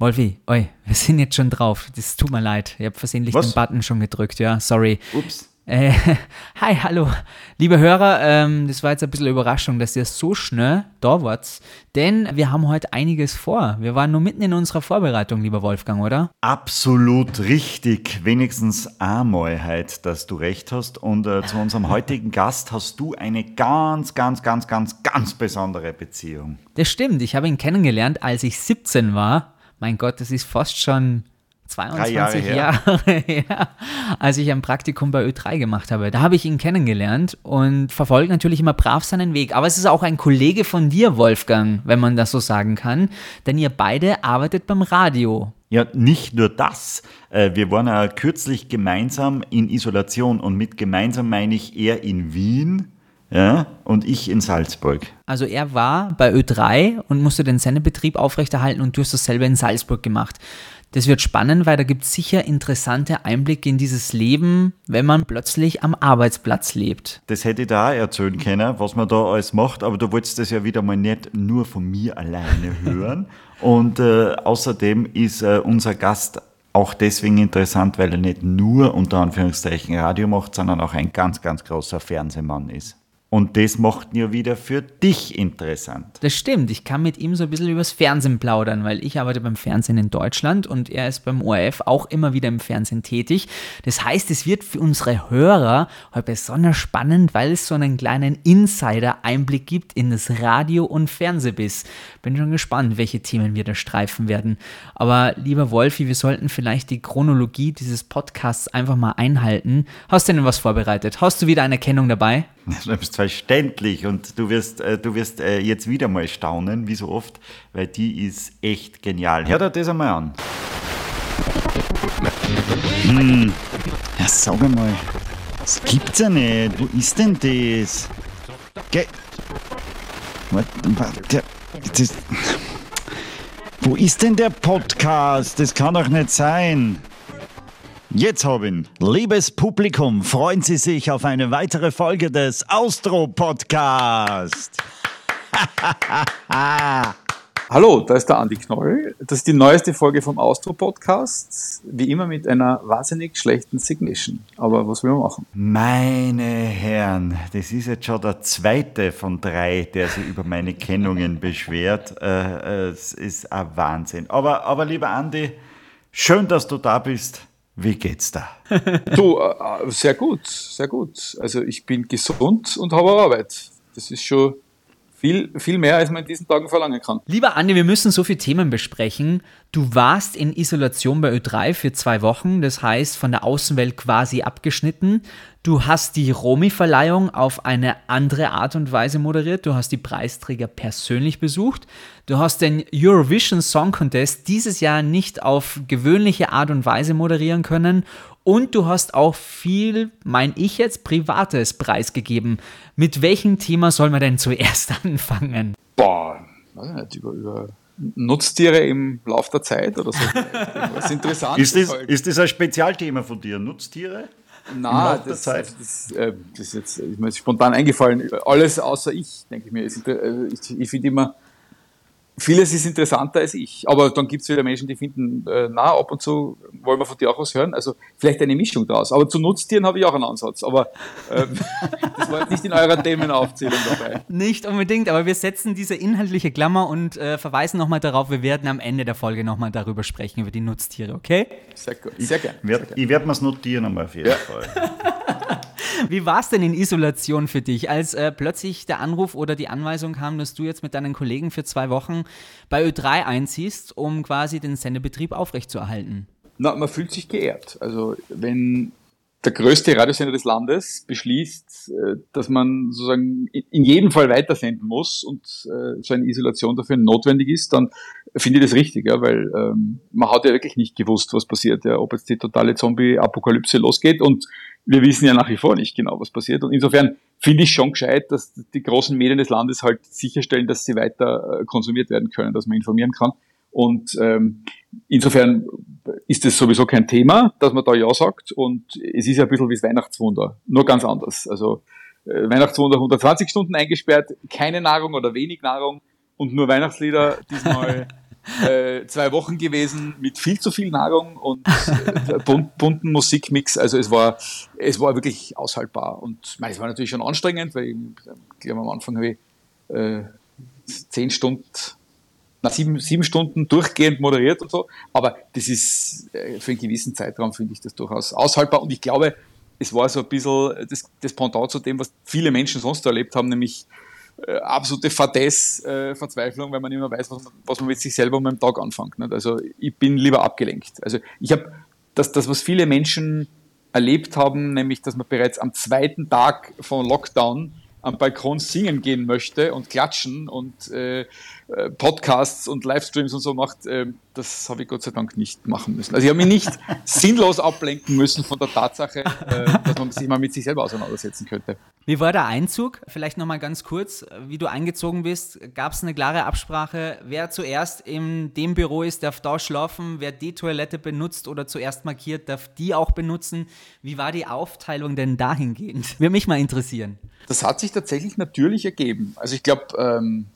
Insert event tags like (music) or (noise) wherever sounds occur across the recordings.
Wolfi, oi, wir sind jetzt schon drauf. Das tut mir leid. Ich habe versehentlich Was? den Button schon gedrückt, ja. Sorry. Ups. Äh, (laughs) hi, hallo. Liebe Hörer, ähm, das war jetzt ein bisschen Überraschung, dass ihr so schnell da wart. Denn wir haben heute einiges vor. Wir waren nur mitten in unserer Vorbereitung, lieber Wolfgang, oder? Absolut richtig. Wenigstens einmal halt, dass du recht hast. Und äh, zu unserem (laughs) heutigen Gast hast du eine ganz, ganz, ganz, ganz, ganz besondere Beziehung. Das stimmt. Ich habe ihn kennengelernt, als ich 17 war. Mein Gott, das ist fast schon 22 Jahre Jahre, (laughs) her. als ich ein Praktikum bei Ö3 gemacht habe. Da habe ich ihn kennengelernt und verfolge natürlich immer brav seinen Weg. Aber es ist auch ein Kollege von dir, Wolfgang, wenn man das so sagen kann, denn ihr beide arbeitet beim Radio. Ja, nicht nur das. Äh, Wir waren ja kürzlich gemeinsam in Isolation und mit gemeinsam meine ich er in Wien ja, und ich in Salzburg. Also er war bei Ö3 und musste den Sendebetrieb aufrechterhalten und du hast das selber in Salzburg gemacht. Das wird spannend, weil da gibt es sicher interessante Einblicke in dieses Leben, wenn man plötzlich am Arbeitsplatz lebt. Das hätte ich da erzählen können, was man da alles macht, aber du wolltest das ja wieder mal nicht nur von mir alleine (laughs) hören. Und äh, außerdem ist äh, unser Gast auch deswegen interessant, weil er nicht nur unter Anführungszeichen Radio macht, sondern auch ein ganz, ganz großer Fernsehmann ist. Und das macht ihn ja wieder für dich interessant. Das stimmt, ich kann mit ihm so ein bisschen übers Fernsehen plaudern, weil ich arbeite beim Fernsehen in Deutschland und er ist beim ORF auch immer wieder im Fernsehen tätig. Das heißt, es wird für unsere Hörer heute besonders spannend, weil es so einen kleinen Insider-Einblick gibt in das Radio- und Fernsehbiss. Bin schon gespannt, welche Themen wir da streifen werden. Aber lieber Wolfi, wir sollten vielleicht die Chronologie dieses Podcasts einfach mal einhalten. Hast du denn was vorbereitet? Hast du wieder eine Erkennung dabei? (laughs) Selbstverständlich. Und du wirst, äh, du wirst äh, jetzt wieder mal staunen, wie so oft, weil die ist echt genial. Hör dir das einmal an. Hm. Ja, sag einmal. Das gibt's ja nicht. Wo ist denn das? Ge Warte, warte, das, wo ist denn der Podcast? Das kann doch nicht sein. Jetzt hab ihn. Liebes Publikum, freuen Sie sich auf eine weitere Folge des Austro Podcast. (laughs) Hallo, da ist der Andi Knoll. Das ist die neueste Folge vom Austro-Podcast. Wie immer mit einer wahnsinnig schlechten Signation. Aber was will man machen? Meine Herren, das ist jetzt schon der zweite von drei, der sich über meine Kennungen beschwert. Äh, es ist ein Wahnsinn. Aber, aber lieber Andi, schön, dass du da bist. Wie geht's da? (laughs) Du, äh, äh, sehr gut, sehr gut. Also ich bin gesund und habe Arbeit. Das ist schon viel, viel mehr, als man in diesen Tagen verlangen kann. Lieber Andi, wir müssen so viele Themen besprechen. Du warst in Isolation bei Ö3 für zwei Wochen, das heißt von der Außenwelt quasi abgeschnitten. Du hast die Romy-Verleihung auf eine andere Art und Weise moderiert. Du hast die Preisträger persönlich besucht. Du hast den Eurovision Song Contest dieses Jahr nicht auf gewöhnliche Art und Weise moderieren können. Und du hast auch viel, mein ich jetzt, Privates preisgegeben. Mit welchem Thema soll man denn zuerst (laughs) anfangen? Boah, weiß ich nicht, über, über Nutztiere im Lauf der Zeit oder so. Was interessant Ist das, halt. ist das ein Spezialthema von dir? Nutztiere? Na, das, Zeit. das, äh, das ist jetzt ist mir spontan eingefallen. Alles außer ich, denke ich mir. Ist äh, Ich, ich finde immer, vieles ist interessanter als ich. Aber dann gibt es wieder Menschen, die finden, äh, na, ab und zu wollen wir von dir auch was hören. Also vielleicht eine Mischung daraus. Aber zu Nutztieren habe ich auch einen Ansatz. Aber äh, (laughs) das war jetzt nicht in eurer Themenaufzählung dabei. Nicht unbedingt, aber wir setzen diese inhaltliche Klammer und äh, verweisen nochmal darauf, wir werden am Ende der Folge nochmal darüber sprechen, über die Nutztiere, okay? Sehr gut. Sehr gerne. Ich werde mir es notieren einmal auf jeden Fall. (laughs) Wie war es denn in Isolation für dich, als äh, plötzlich der Anruf oder die Anweisung kam, dass du jetzt mit deinen Kollegen für zwei Wochen bei Ö3 einziehst, um quasi den Sendebetrieb aufrechtzuerhalten? Na, man fühlt sich geehrt. Also wenn der größte Radiosender des Landes beschließt, äh, dass man sozusagen in- jedem Fall weitersenden muss und äh, so eine Isolation dafür notwendig ist, dann finde ich das richtig, ja, weil ähm, man hat ja wirklich nicht gewusst, was passiert, ja, ob jetzt die totale Zombie-Apokalypse losgeht und wir wissen ja nach wie vor nicht genau, was passiert. Und insofern finde ich schon gescheit, dass die großen Medien des Landes halt sicherstellen, dass sie weiter äh, konsumiert werden können, dass man informieren kann. Und ähm, insofern ist es sowieso kein Thema, dass man da Ja sagt. Und es ist ja ein bisschen wie das Weihnachtswunder, nur ganz anders. Also äh, Weihnachtswunder 120 Stunden eingesperrt, keine Nahrung oder wenig Nahrung und nur Weihnachtslieder. Diesmal (laughs) äh, zwei Wochen gewesen mit viel zu viel Nahrung und äh, bunt, bunten Musikmix. Also es war, es war wirklich aushaltbar. Und meine, es war natürlich schon anstrengend, weil ich glaube am Anfang habe ich äh, zehn Stunden, na, sieben, sieben Stunden durchgehend moderiert und so. Aber das ist äh, für einen gewissen Zeitraum finde ich das durchaus aushaltbar. Und ich glaube, es war so ein bisschen das, das Pendant zu dem, was viele Menschen sonst erlebt haben, nämlich äh, absolute Fadess, äh, Verzweiflung, weil man mehr weiß, was, was man mit sich selber um einen Tag anfängt. Nicht? Also ich bin lieber abgelenkt. Also ich habe das, das, was viele Menschen erlebt haben, nämlich, dass man bereits am zweiten Tag von Lockdown am Balkon singen gehen möchte und klatschen und äh, Podcasts und Livestreams und so macht, äh, das habe ich Gott sei Dank nicht machen müssen. Also ich habe mich nicht (laughs) sinnlos ablenken müssen von der Tatsache, äh, dass man sich mal mit sich selber auseinandersetzen könnte. Wie war der Einzug? Vielleicht nochmal ganz kurz, wie du eingezogen bist. Gab es eine klare Absprache, wer zuerst in dem Büro ist, darf da schlafen, wer die Toilette benutzt oder zuerst markiert, darf die auch benutzen. Wie war die Aufteilung denn dahingehend? Würde mich mal interessieren. Das hat sich tatsächlich natürlich ergeben. Also ich glaube, ähm,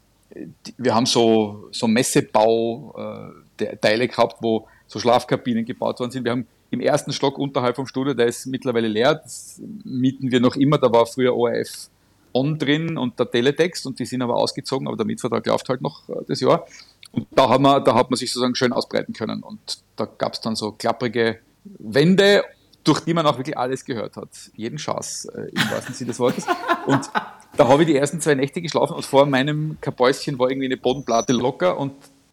wir haben so, so Messebau äh, gehabt, wo so Schlafkabinen gebaut worden sind. Wir haben im ersten Stock unterhalb vom Studio, der ist mittlerweile leer, das mieten wir noch immer, da war früher ORF On drin und der Teletext und die sind aber ausgezogen, aber der Mietvertrag läuft halt noch äh, das Jahr. Und da, haben wir, da hat man sich sozusagen schön ausbreiten können und da gab es dann so klapprige Wände, durch die man auch wirklich alles gehört hat. Jeden Schaß äh, im wahrsten Sinne des Wortes. Und da habe ich die ersten zwei Nächte geschlafen und vor meinem Kabäuschen war irgendwie eine Bodenplatte locker und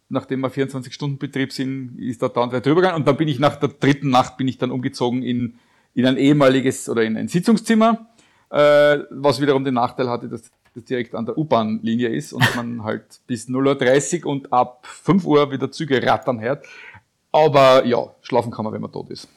nachdem wir 24 Stunden Betrieb sind, ist da dann weiter drüber gegangen und dann bin ich nach der dritten Nacht bin ich dann umgezogen in, in ein ehemaliges oder in ein Sitzungszimmer, äh, was wiederum den Nachteil hatte, dass das direkt an der U-Bahn-Linie ist und man halt bis 0.30 Uhr und ab 5 Uhr wieder Züge rattern hört. Aber ja, schlafen kann man, wenn man tot ist.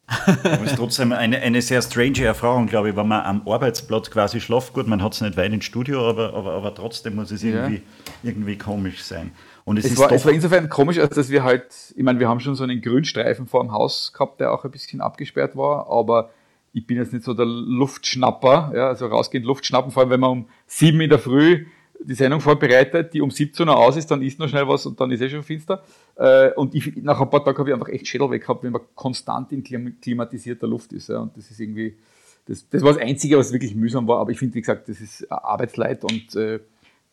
Aber es ist trotzdem eine, eine sehr strange Erfahrung, glaube ich, wenn man am Arbeitsplatz quasi schlaft. Gut, man hat es nicht weit ins Studio, aber, aber, aber trotzdem muss es irgendwie, ja. irgendwie komisch sein. Und es, es, war, es war insofern komisch, als dass wir halt, ich meine, wir haben schon so einen Grünstreifen vor dem Haus gehabt, der auch ein bisschen abgesperrt war, aber ich bin jetzt nicht so der Luftschnapper, ja, also rausgehend Luftschnappen, vor allem wenn man um sieben in der Früh die Sendung vorbereitet, die um 17 Uhr aus ist, dann isst noch schnell was und dann ist eh schon finster. Äh, und ich, nach ein paar Tagen habe ich einfach echt Schädel weg gehabt, wenn man konstant in klimatisierter Luft ist. Und das ist irgendwie, das, das war das Einzige, was wirklich mühsam war. Aber ich finde, wie gesagt, das ist Arbeitsleid und äh,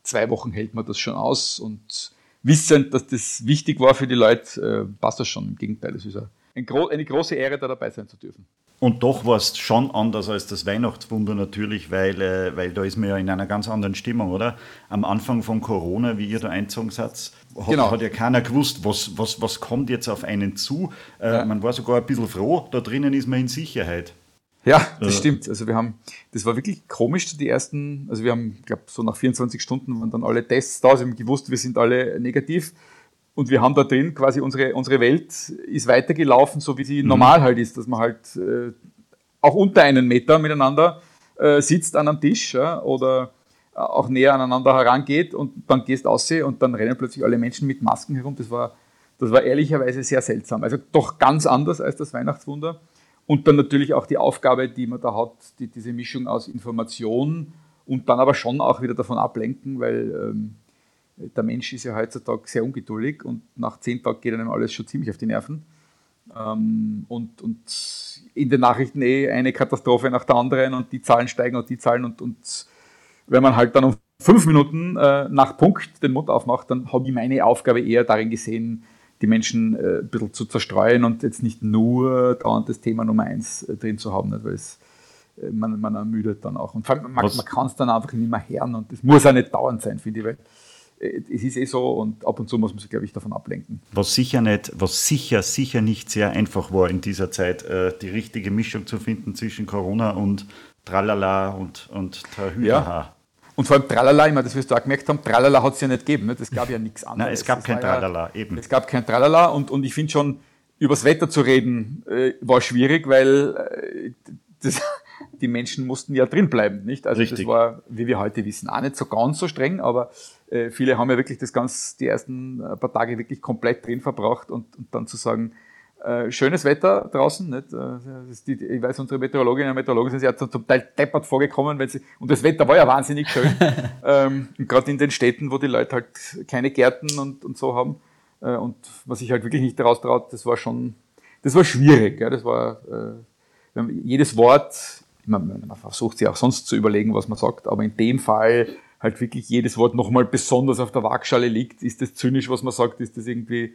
zwei Wochen hält man das schon aus. Und wissend, dass das wichtig war für die Leute, äh, passt das schon. Im Gegenteil, es ist eine, eine große Ehre, da dabei sein zu dürfen. Und doch war es schon anders als das Weihnachtswunder natürlich, weil, äh, weil da ist man ja in einer ganz anderen Stimmung, oder? Am Anfang von Corona, wie ihr da einzogen seid, hat, genau. hat ja keiner gewusst, was, was, was kommt jetzt auf einen zu. Äh, ja. Man war sogar ein bisschen froh, da drinnen ist man in Sicherheit. Ja, das äh. stimmt. Also wir haben, das war wirklich komisch, die ersten, also wir haben, ich glaube, so nach 24 Stunden waren dann alle Tests da, also wir haben gewusst, wir sind alle negativ. Und wir haben da drin quasi unsere, unsere Welt ist weitergelaufen, so wie sie mhm. normal halt ist, dass man halt äh, auch unter einen Meter miteinander äh, sitzt an einem Tisch ja, oder auch näher aneinander herangeht und dann gehst aussehen und dann rennen plötzlich alle Menschen mit Masken herum. Das war, das war ehrlicherweise sehr seltsam. Also doch ganz anders als das Weihnachtswunder. Und dann natürlich auch die Aufgabe, die man da hat, die, diese Mischung aus Information und dann aber schon auch wieder davon ablenken, weil ähm, der Mensch ist ja heutzutage sehr ungeduldig und nach zehn Tagen geht einem alles schon ziemlich auf die Nerven. Ähm, und, und in den Nachrichten eh eine Katastrophe nach der anderen und die Zahlen steigen und die Zahlen und, und wenn man halt dann um fünf Minuten äh, nach Punkt den Mund aufmacht, dann habe ich meine Aufgabe eher darin gesehen, die Menschen äh, ein bisschen zu zerstreuen und jetzt nicht nur dauernd das Thema Nummer eins äh, drin zu haben, nicht? weil es, äh, man, man ermüdet dann auch. Und man, man kann es dann einfach nicht mehr hören und es muss auch nicht dauernd sein, finde ich, weil es ist eh so und ab und zu muss man sich, glaube ich, davon ablenken. Was sicher nicht, was sicher, sicher nicht sehr einfach war in dieser Zeit, äh, die richtige Mischung zu finden zwischen Corona und Tralala und, und Trahüha. Ja. Und vor allem Tralala, ich meine, das wirst du auch gemerkt haben, Tralala hat es ja nicht gegeben. Ne? Das gab ja nichts anderes. Nein, es gab das kein Tralala, ja, eben. Es gab kein Tralala und, und ich finde schon, übers Wetter zu reden, äh, war schwierig, weil äh, das, die Menschen mussten ja drin bleiben, nicht? Also Richtig. das war, wie wir heute wissen, auch nicht so ganz so streng, aber äh, viele haben ja wirklich das ganz, die ersten äh, paar Tage wirklich komplett drin verbracht und, und dann zu sagen, äh, schönes Wetter draußen, nicht? Äh, die, ich weiß, unsere Meteorologinnen und Meteorologen sind ja zum Teil deppert vorgekommen, weil sie, und das Wetter war ja wahnsinnig schön, (laughs) ähm, gerade in den Städten, wo die Leute halt keine Gärten und, und so haben, Äh, und was sich halt wirklich nicht daraus traut, das war schon, das war schwierig. Ja, das war äh, jedes Wort, man, man versucht sich auch sonst zu überlegen, was man sagt, aber in dem Fall halt wirklich jedes Wort nochmal besonders auf der Waagschale liegt. Ist das zynisch, was man sagt? Ist das irgendwie,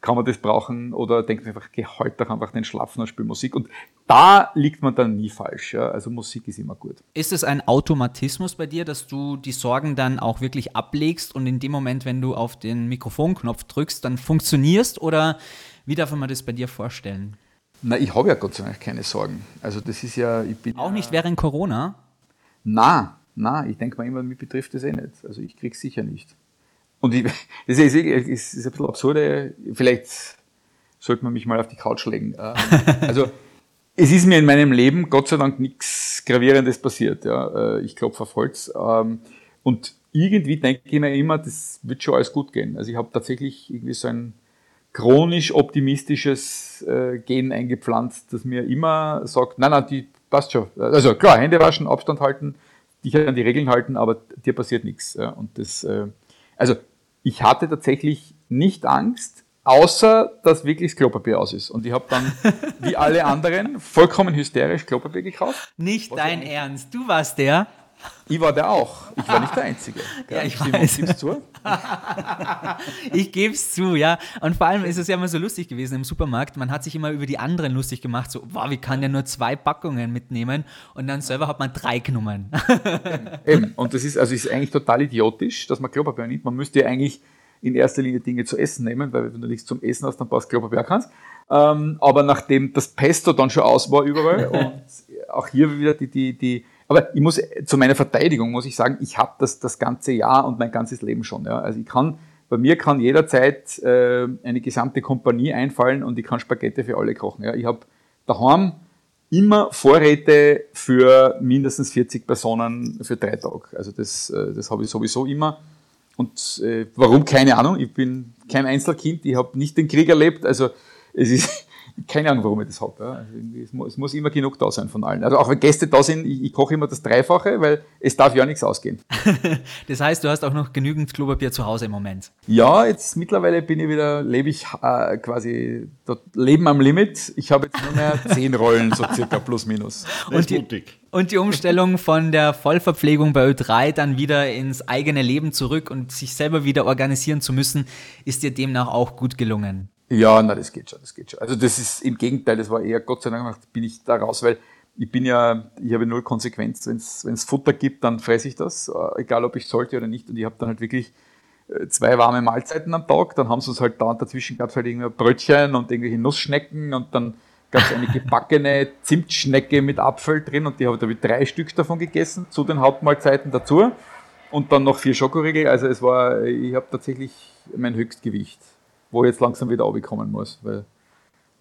kann man das brauchen? Oder denkt man einfach, geh halt doch einfach den Schlafen und spiel Musik. Und da liegt man dann nie falsch. Ja? Also Musik ist immer gut. Ist es ein Automatismus bei dir, dass du die Sorgen dann auch wirklich ablegst und in dem Moment, wenn du auf den Mikrofonknopf drückst, dann funktionierst? Oder wie darf man das bei dir vorstellen? Na, ich habe ja Gott sei Dank keine Sorgen. Also das ist ja, ich bin auch nicht während Corona. Na, na, ich denke mal immer, mich betrifft das eh nicht. Also ich krieg's sicher nicht. Und ich, (laughs) das ist, ist, ist ein bisschen absurde. Vielleicht sollte man mich mal auf die Couch legen. Ähm, (laughs) also es ist mir in meinem Leben Gott sei Dank nichts Gravierendes passiert. Ja. Äh, ich klopfe auf Holz. Ähm, und irgendwie denke ich mir immer, das wird schon alles gut gehen. Also ich habe tatsächlich irgendwie so ein chronisch optimistisches äh, Gen eingepflanzt, das mir immer sagt, nein, nein, die passt schon. Also klar, Hände waschen, Abstand halten, dich an die Regeln halten, aber dir passiert nichts. Ja. Und das, äh, also ich hatte tatsächlich nicht Angst, außer dass wirklich das Klopapier aus ist. Und ich habe dann, wie alle anderen, vollkommen hysterisch Klopapier gekauft. Nicht dein Ernst, du warst der? Ich war der auch. Ich war nicht der Einzige. (laughs) Ja, ich Simon, weiß. Gib's zu? (laughs) ich gebe es zu, ja. Und vor allem ist es ja immer so lustig gewesen im Supermarkt. Man hat sich immer über die anderen lustig gemacht. So, wow, wie kann der nur zwei Packungen mitnehmen? Und dann selber hat man drei genommen. (laughs) Eben. Und das ist, also ist eigentlich total idiotisch, dass man Klopapier nimmt. Man müsste ja eigentlich in erster Linie Dinge zu essen nehmen, weil wenn du nichts zum Essen hast, dann brauchst du Klopapier kannst. Ähm, aber nachdem das Pesto dann schon aus war überall und auch hier wieder die, die, die aber ich muss zu meiner Verteidigung muss ich sagen, ich habe das das ganze Jahr und mein ganzes Leben schon. Ja. Also ich kann bei mir kann jederzeit äh, eine gesamte Kompanie einfallen und ich kann Spaghetti für alle kochen. Ja. Ich habe daheim immer Vorräte für mindestens 40 Personen für drei Tage. Also das, äh, das habe ich sowieso immer. Und äh, warum? Keine Ahnung. Ich bin kein Einzelkind. Ich habe nicht den Krieg erlebt. Also es ist keine Ahnung, warum ich das habe. Ja. Also es, muss, es, muss, immer genug da sein von allen. Also auch wenn Gäste da sind, ich, ich koche immer das Dreifache, weil es darf ja nichts ausgehen. (laughs) das heißt, du hast auch noch genügend Klopapier zu Hause im Moment? Ja, jetzt mittlerweile bin ich wieder, lebe ich äh, quasi dort Leben am Limit. Ich habe jetzt nur mehr (laughs) zehn Rollen, so circa plus minus. Und die, und die Umstellung von der Vollverpflegung bei Ö3 dann wieder ins eigene Leben zurück und sich selber wieder organisieren zu müssen, ist dir demnach auch gut gelungen. Ja, na, das geht schon, das geht schon. Also das ist im Gegenteil, das war eher, Gott sei Dank bin ich da raus, weil ich bin ja, ich habe null Konsequenz. Wenn es Futter gibt, dann fresse ich das, äh, egal ob ich sollte oder nicht. Und ich habe dann halt wirklich äh, zwei warme Mahlzeiten am Tag. Dann haben sie uns halt da dazwischen gab es halt irgendwie Brötchen und irgendwelche Nussschnecken und dann gab es eine gebackene (laughs) Zimtschnecke mit Apfel drin und die habe ich drei Stück davon gegessen, zu den Hauptmahlzeiten dazu. Und dann noch vier Schokoriegel. Also es war, ich habe tatsächlich mein Höchstgewicht wo ich jetzt langsam wieder runterkommen muss, weil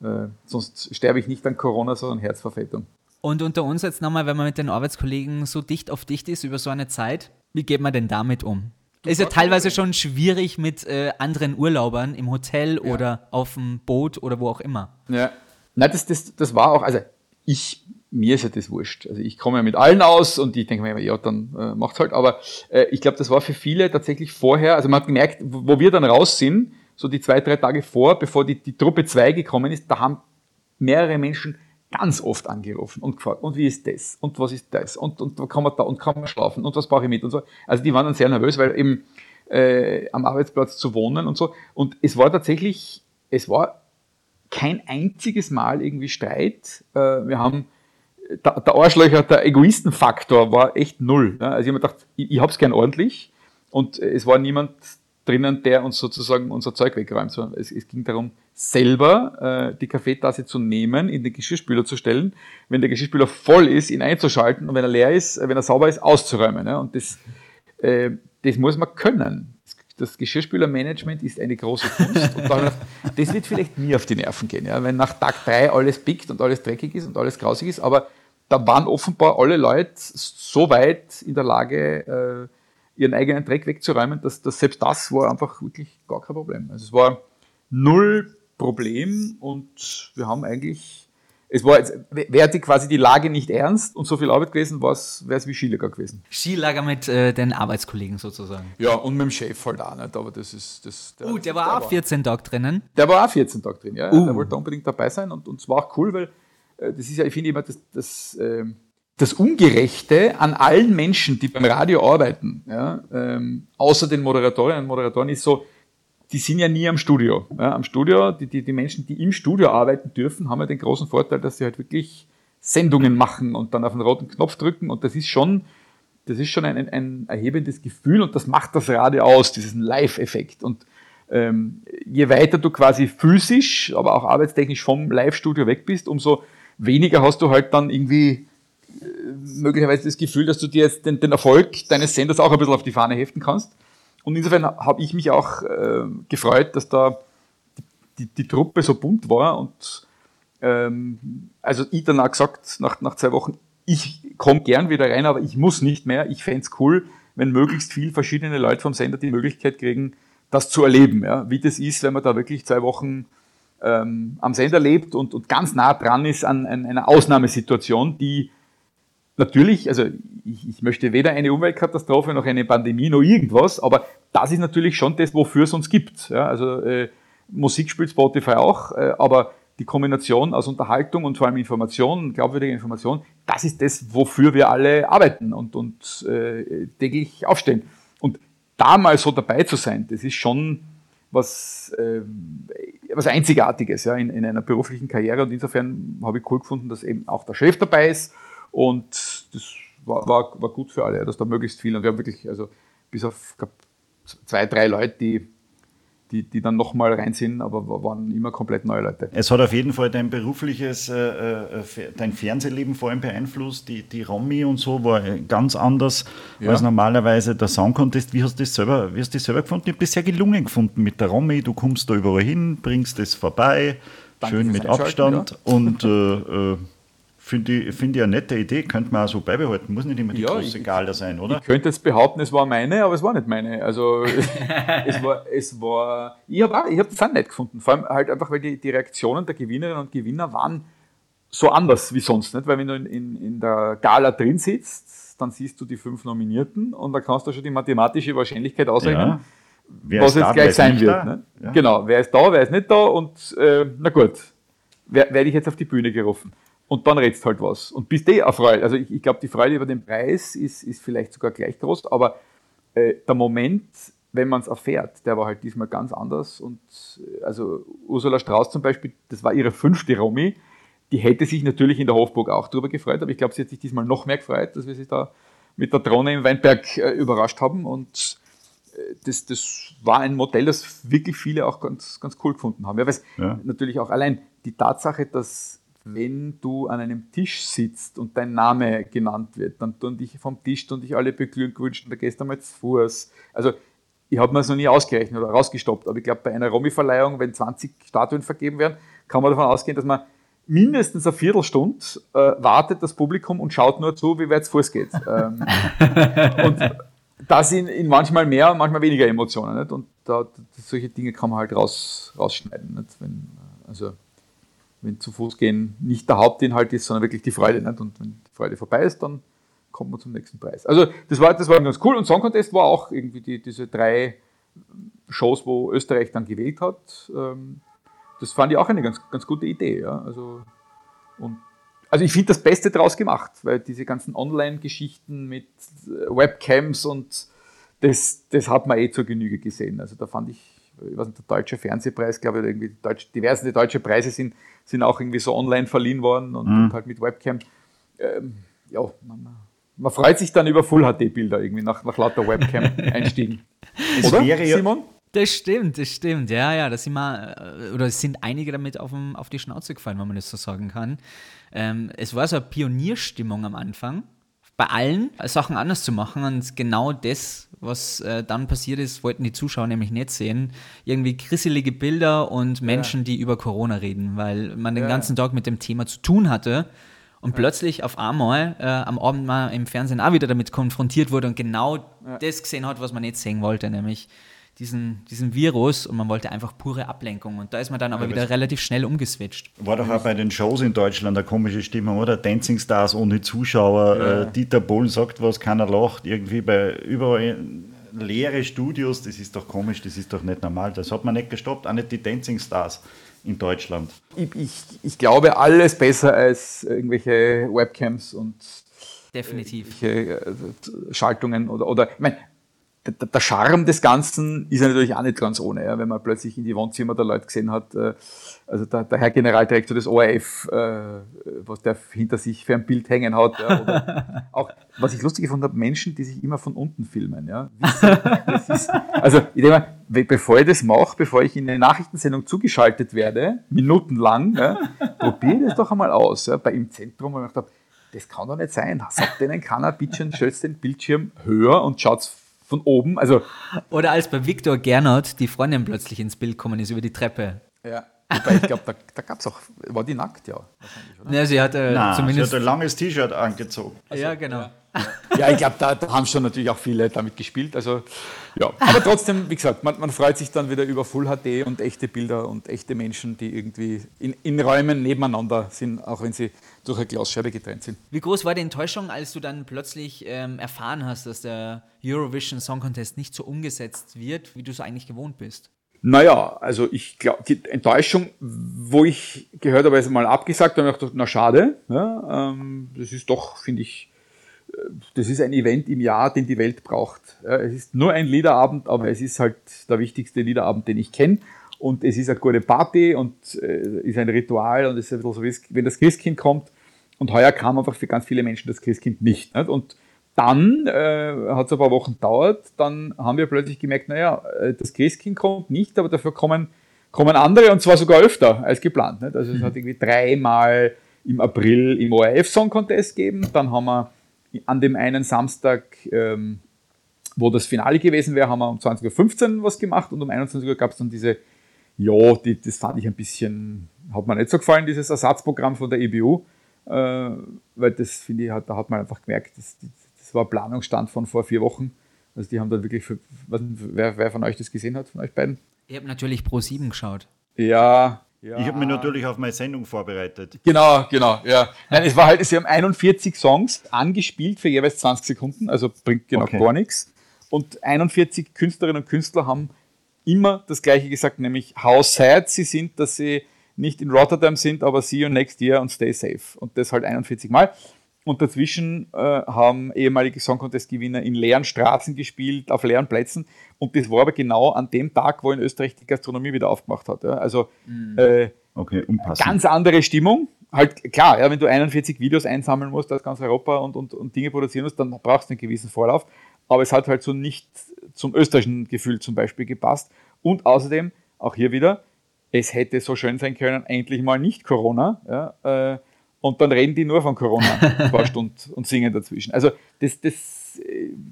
äh, sonst sterbe ich nicht an Corona, sondern Herzverfettung. Und unter uns jetzt nochmal, wenn man mit den Arbeitskollegen so dicht auf dicht ist über so eine Zeit, wie geht man denn damit um? ist ja teilweise schon schwierig mit äh, anderen Urlaubern im Hotel ja. oder auf dem Boot oder wo auch immer. Ja, nein, das, das, das war auch, also ich, mir ist ja das wurscht. Also ich komme ja mit allen aus und ich denke mir, ja, dann äh, macht's halt. Aber äh, ich glaube, das war für viele tatsächlich vorher, also man hat gemerkt, wo wir dann raus sind, so die zwei, drei Tage vor, bevor die, die Truppe 2 gekommen ist, da haben mehrere Menschen ganz oft angerufen und gefragt, und wie ist das? Und was ist das? Und, und kann man da? Und kann man schlafen? Und was brauche ich mit? Und so. Also die waren dann sehr nervös, weil eben äh, am Arbeitsplatz zu wohnen und so. Und es war tatsächlich, es war kein einziges Mal irgendwie Streit. Äh, wir haben der, Arschlöcher, der Egoistenfaktor war echt null. Also ich habe mir gedacht, ich, ich hab's gern ordentlich und es war niemand drinnen, der uns sozusagen unser Zeug wegräumt, sondern es, es ging darum, selber äh, die Kaffeetasse zu nehmen, in den Geschirrspüler zu stellen, wenn der Geschirrspüler voll ist, ihn einzuschalten und wenn er leer ist, äh, wenn er sauber ist, auszuräumen. Ja? Und das, äh, das muss man können. Das Geschirrspülermanagement ist eine große Kunst und dann, das wird vielleicht mir auf die Nerven gehen, ja? wenn nach Tag drei alles pickt und alles dreckig ist und alles grausig ist, aber da waren offenbar alle Leute so weit in der Lage, äh, ihren eigenen Dreck wegzuräumen, dass, dass selbst das war einfach wirklich gar kein Problem. Also es war null Problem und wir haben eigentlich, es war jetzt, wäre die quasi die Lage nicht ernst und so viel Arbeit gewesen, wäre es wie Skilager gewesen. Skilager mit äh, den Arbeitskollegen sozusagen. Ja, und mit dem Chef halt auch nicht, aber das ist, das. Der, uh, der war der auch 14 Tage drinnen? Der war auch 14 Tage drin, ja. Uh. Der wollte unbedingt dabei sein und, und es war auch cool, weil äh, das ist ja, ich finde immer, das, das, äh, das Ungerechte an allen Menschen, die beim Radio arbeiten, ja, ähm, außer den Moderatorinnen und Moderatoren, ist so, die sind ja nie am Studio. Ja, am Studio, die, die, die Menschen, die im Studio arbeiten dürfen, haben ja den großen Vorteil, dass sie halt wirklich Sendungen machen und dann auf den roten Knopf drücken und das ist schon, das ist schon ein, ein erhebendes Gefühl und das macht das Radio aus, diesen Live-Effekt. Und ähm, je weiter du quasi physisch, aber auch arbeitstechnisch vom Live-Studio weg bist, umso weniger hast du halt dann irgendwie möglicherweise das Gefühl, dass du dir jetzt den, den Erfolg deines Senders auch ein bisschen auf die Fahne heften kannst. Und insofern habe ich mich auch äh, gefreut, dass da die, die, Truppe so bunt war. Und ähm, also ich dann auch gesagt, nach, nach zwei Wochen, ich komme gern wieder rein, aber ich muss nicht mehr. Ich fände cool, wenn möglichst viel verschiedene Leute vom Sender die Möglichkeit kriegen, das zu erleben. Ja? Wie das ist, wenn man da wirklich zwei Wochen ähm, am Sender lebt und, und ganz nah dran ist an, an einer Ausnahmesituation, die natürlich, also ich, ich möchte weder eine Umweltkatastrophe noch eine Pandemie noch irgendwas, aber das ist natürlich schon das, wofür es uns gibt. Ja, also äh, Musik spielt Spotify auch, äh, aber die Kombination aus Unterhaltung und vor allem Information, glaubwürdige Information, das ist das, wofür wir alle arbeiten und, und äh, täglich aufstehen. Und da mal so dabei zu sein, das ist schon was, äh, was Einzigartiges ja, in, in einer beruflichen Karriere. Und insofern habe ich cool gefunden, dass eben auch der Chef dabei ist und das war, war, war gut für alle, dass da möglichst viel. Und wir haben wirklich, also bis auf glaub, zwei, drei Leute, die, die, die dann nochmal rein sind, aber waren immer komplett neue Leute. Es hat auf jeden Fall dein berufliches, äh, äh dein Fernsehleben vor allem beeinflusst. Die, die Romy und so war ganz anders ja. als normalerweise der Song Contest. Wie hast du das selber, wie hast du das selber gefunden? Ich habe das sehr gelungen gefunden mit der Romy. Du kommst da überall hin, bringst es vorbei, Danke schön mit Abstand ja. und äh, (laughs) äh Finde ich, find ich eine nette Idee, könnte man auch so beibehalten. Muss nicht immer die ja, große ich, Gala sein, oder? Ich könnte jetzt behaupten, es war meine, aber es war nicht meine. Also (laughs) es war, es war, ich habe hab das auch nett gefunden. Vor allem halt einfach, weil die, die Reaktionen der Gewinnerinnen und Gewinner waren so anders wie sonst. Nicht? Weil wenn du in, in, in der Gala drin sitzt, dann siehst du die fünf Nominierten und da kannst du schon die mathematische Wahrscheinlichkeit ausrechnen. Ja. was jetzt da, gleich sein wird. Ne? Ja. Genau, wer ist da, wer ist nicht da und äh, na gut, werde ich jetzt auf die Bühne gerufen und dann redst halt was und bist eh erfreut. Also ich, ich glaube, die Freude über den Preis ist, ist vielleicht sogar gleich groß, aber äh, der Moment, wenn man es erfährt, der war halt diesmal ganz anders. Und äh, also Ursula Strauß zum Beispiel, das war ihre fünfte Romy, die hätte sich natürlich in der Hofburg auch darüber gefreut, aber ich glaube, sie hat sich diesmal noch mehr gefreut, dass wir sie da mit der Drohne im Weinberg äh, überrascht haben. Und äh, das, das war ein Modell, das wirklich viele auch ganz, ganz cool gefunden haben. Ja, weil ja. natürlich auch allein die Tatsache, dass wenn du an einem Tisch sitzt und dein Name genannt wird, dann tun dich vom Tisch und dich alle beglückwünschen, da gehst du mal zu Fuß. Also ich habe mir das noch nie ausgerechnet oder rausgestoppt, aber ich glaube, bei einer Romy-Verleihung, wenn 20 Statuen vergeben werden, kann man davon ausgehen, dass man mindestens eine Viertelstunde äh, wartet das Publikum und schaut nur zu, wie weit es Fuß geht. (laughs) ähm, und da sind in manchmal mehr und manchmal weniger Emotionen. Nicht? Und da, solche Dinge kann man halt raus, rausschneiden. Wenn, also wenn zu Fuß gehen nicht der Hauptinhalt ist, sondern wirklich die Freude. Nicht? Und wenn die Freude vorbei ist, dann kommt man zum nächsten Preis. Also das war, das war ganz cool. Und Song Contest war auch irgendwie die, diese drei Shows, wo Österreich dann gewählt hat. Ähm, das fand ich auch eine ganz, ganz gute Idee. Ja? Also, und, also ich finde das Beste daraus gemacht, weil diese ganzen Online-Geschichten mit äh, Webcams und das, das hat man eh zur Genüge gesehen. Also da fand ich ich weiß nicht, der deutsche Fernsehpreis, glaube ich, irgendwie Deutsch, diverse deutsche Preise sind, sind auch irgendwie so online verliehen worden und, mhm. und halt mit Webcam. Ähm, ja, man, man, freut sich dann über Full-HD-Bilder irgendwie nach, nach lauter Webcam-Einstiegen. (laughs) Oder, ja, Simon? Das stimmt, das stimmt. Ja, ja, da sind wir, äh, oder es sind einige damit auf, dem, auf die Schnauze gefallen, wenn man das so sagen kann. Ähm, es war so eine Pionierstimmung am Anfang bei allen Sachen anders zu machen. Und genau das, was äh, dann passiert ist, wollten die Zuschauer nämlich nicht sehen. Irgendwie krisselige Bilder und Menschen, ja. die über Corona reden, weil man den ja. ganzen Tag mit dem Thema zu tun hatte. Und ja. plötzlich auf einmal äh, am Abend mal im Fernsehen auch wieder damit konfrontiert wurde und genau das gesehen hat, was man nicht sehen wollte, nämlich diesen, diesen Virus und man wollte einfach pure Ablenkung. Und da ist man dann aber ja, wieder relativ schnell umgeswitcht. War doch auch bei den Shows in Deutschland eine komische Stimmung, oder? Dancing Stars ohne Zuschauer, ja. äh, Dieter Bohlen sagt was, keiner lacht, irgendwie bei überall leere Studios, das ist doch komisch, das ist doch nicht normal. Das hat man nicht gestoppt, auch nicht die Dancing Stars in Deutschland. Ich, ich, ich glaube, alles besser als irgendwelche Webcams und Definitiv. Äh, Schaltungen oder, oder ich meine, der, der Charme des Ganzen ist ja natürlich auch nicht ganz ohne, ja, wenn man plötzlich in die Wohnzimmer der Leute gesehen hat, äh, also der, der, Herr Generaldirektor des ORF, äh, was der hinter sich für ein Bild hängen hat. Ja, oder (laughs) auch, was ich lustig gefunden habe, Menschen, die sich immer von unten filmen. Ja, ist, also ich denke mal, bevor ich das mache, bevor ich in eine Nachrichtensendung zugeschaltet werde, minutenlang, ja, probiere das doch einmal aus. Ja, bei im Zentrum, wo ich gedacht habe, das kann doch nicht sein. Sagt denen keiner, bitte stellt den Bildschirm höher und schaut von oben. Also, Oder als bei Viktor Gernot die Freundin plötzlich ins Bild kommen ist über die Treppe. Ja. Wobei, ich glaube, da, da gab es auch, war die nackt, ja. Ja, sie hatte Nein, zumindest. Sie hat ein langes T-Shirt angezogen. Also, ja, genau. Ja. Ja, ich glaube, da, da, haben schon natürlich auch viele damit gespielt. Also, ja. Aber trotzdem, wie gesagt, man, man, freut sich dann wieder über Full HD und echte Bilder und echte Menschen, die irgendwie in, in Räumen nebeneinander sind, auch wenn sie durch eine Glasscheibe getrennt sind. Wie groß war die Enttäuschung, als du dann plötzlich ähm, erfahren hast, dass der Eurovision Song Contest nicht so umgesetzt wird, wie du es eigentlich gewohnt bist? Naja, also ich glaube, die Enttäuschung, wo ich gehört habe, ist mal abgesagt, dann habe ich gedacht, na schade. Ja, ähm, das ist doch, finde ich, äh, das ist ein Event im Jahr, den die Welt braucht. Ja, es ist nur ein Liederabend, aber es ist halt der wichtigste Liederabend, den ich kenne. Und es ist eine gute Party und äh, ist ein Ritual und es ist ein bisschen so, wie wenn das Christkind kommt. Und heuer kam einfach für ganz viele Menschen das Christkind nicht. nicht? Und dann äh, hat es ein paar Wochen gedauert, dann haben wir plötzlich gemerkt, naja, äh, das Christkind kommt nicht, aber dafür kommen, kommen andere und zwar sogar öfter als geplant. Nicht? Also es mhm. hat irgendwie dreimal im April im ORF Song Contest gegeben, dann haben wir an dem einen Samstag, ähm, wo das Finale gewesen wäre, haben wir um 20.15 Uhr was gemacht und um 21 Uhr gab es dann diese, ja, die, das fand ich ein bisschen, hat mir nicht so gefallen, dieses Ersatzprogramm von der EBU, äh, weil das finde ich, da hat man einfach gemerkt, das, war Planungsstand von vor vier Wochen. Also die haben dann wirklich, für, was, wer, wer von euch das gesehen hat, von euch beiden? Ich habe natürlich Pro 7 geschaut. Ja, ja. Ich habe mich natürlich auf meine Sendung vorbereitet. Genau, genau, ja. Nein, es war halt, sie haben 41 Songs angespielt für jeweils 20 Sekunden, also bringt genau okay. gar nichts. Und 41 Künstlerinnen und Künstler haben immer das Gleiche gesagt, nämlich how sad sie sind, dass sie nicht in Rotterdam sind, aber see you next year und stay safe. Und das halt 41 Mal. Und dazwischen äh, haben ehemalige Song Contest-Gewinner in leeren Straßen gespielt, auf leeren Plätzen. Und das war aber genau an dem Tag, wo in Österreich die Gastronomie wieder aufgemacht hat. Ja. Also mhm. äh, okay, ganz andere Stimmung. Halt klar, ja, wenn du 41 Videos einsammeln musst aus ganz Europa und, und, und Dinge produzieren musst, dann brauchst du einen gewissen Vorlauf. Aber es hat halt so nicht zum österreichischen Gefühl zum Beispiel gepasst. Und außerdem, auch hier wieder, es hätte so schön sein können, endlich mal nicht Corona. Ja, äh, und dann reden die nur von Corona (laughs) ein paar Stunden und singen dazwischen. Also das, das,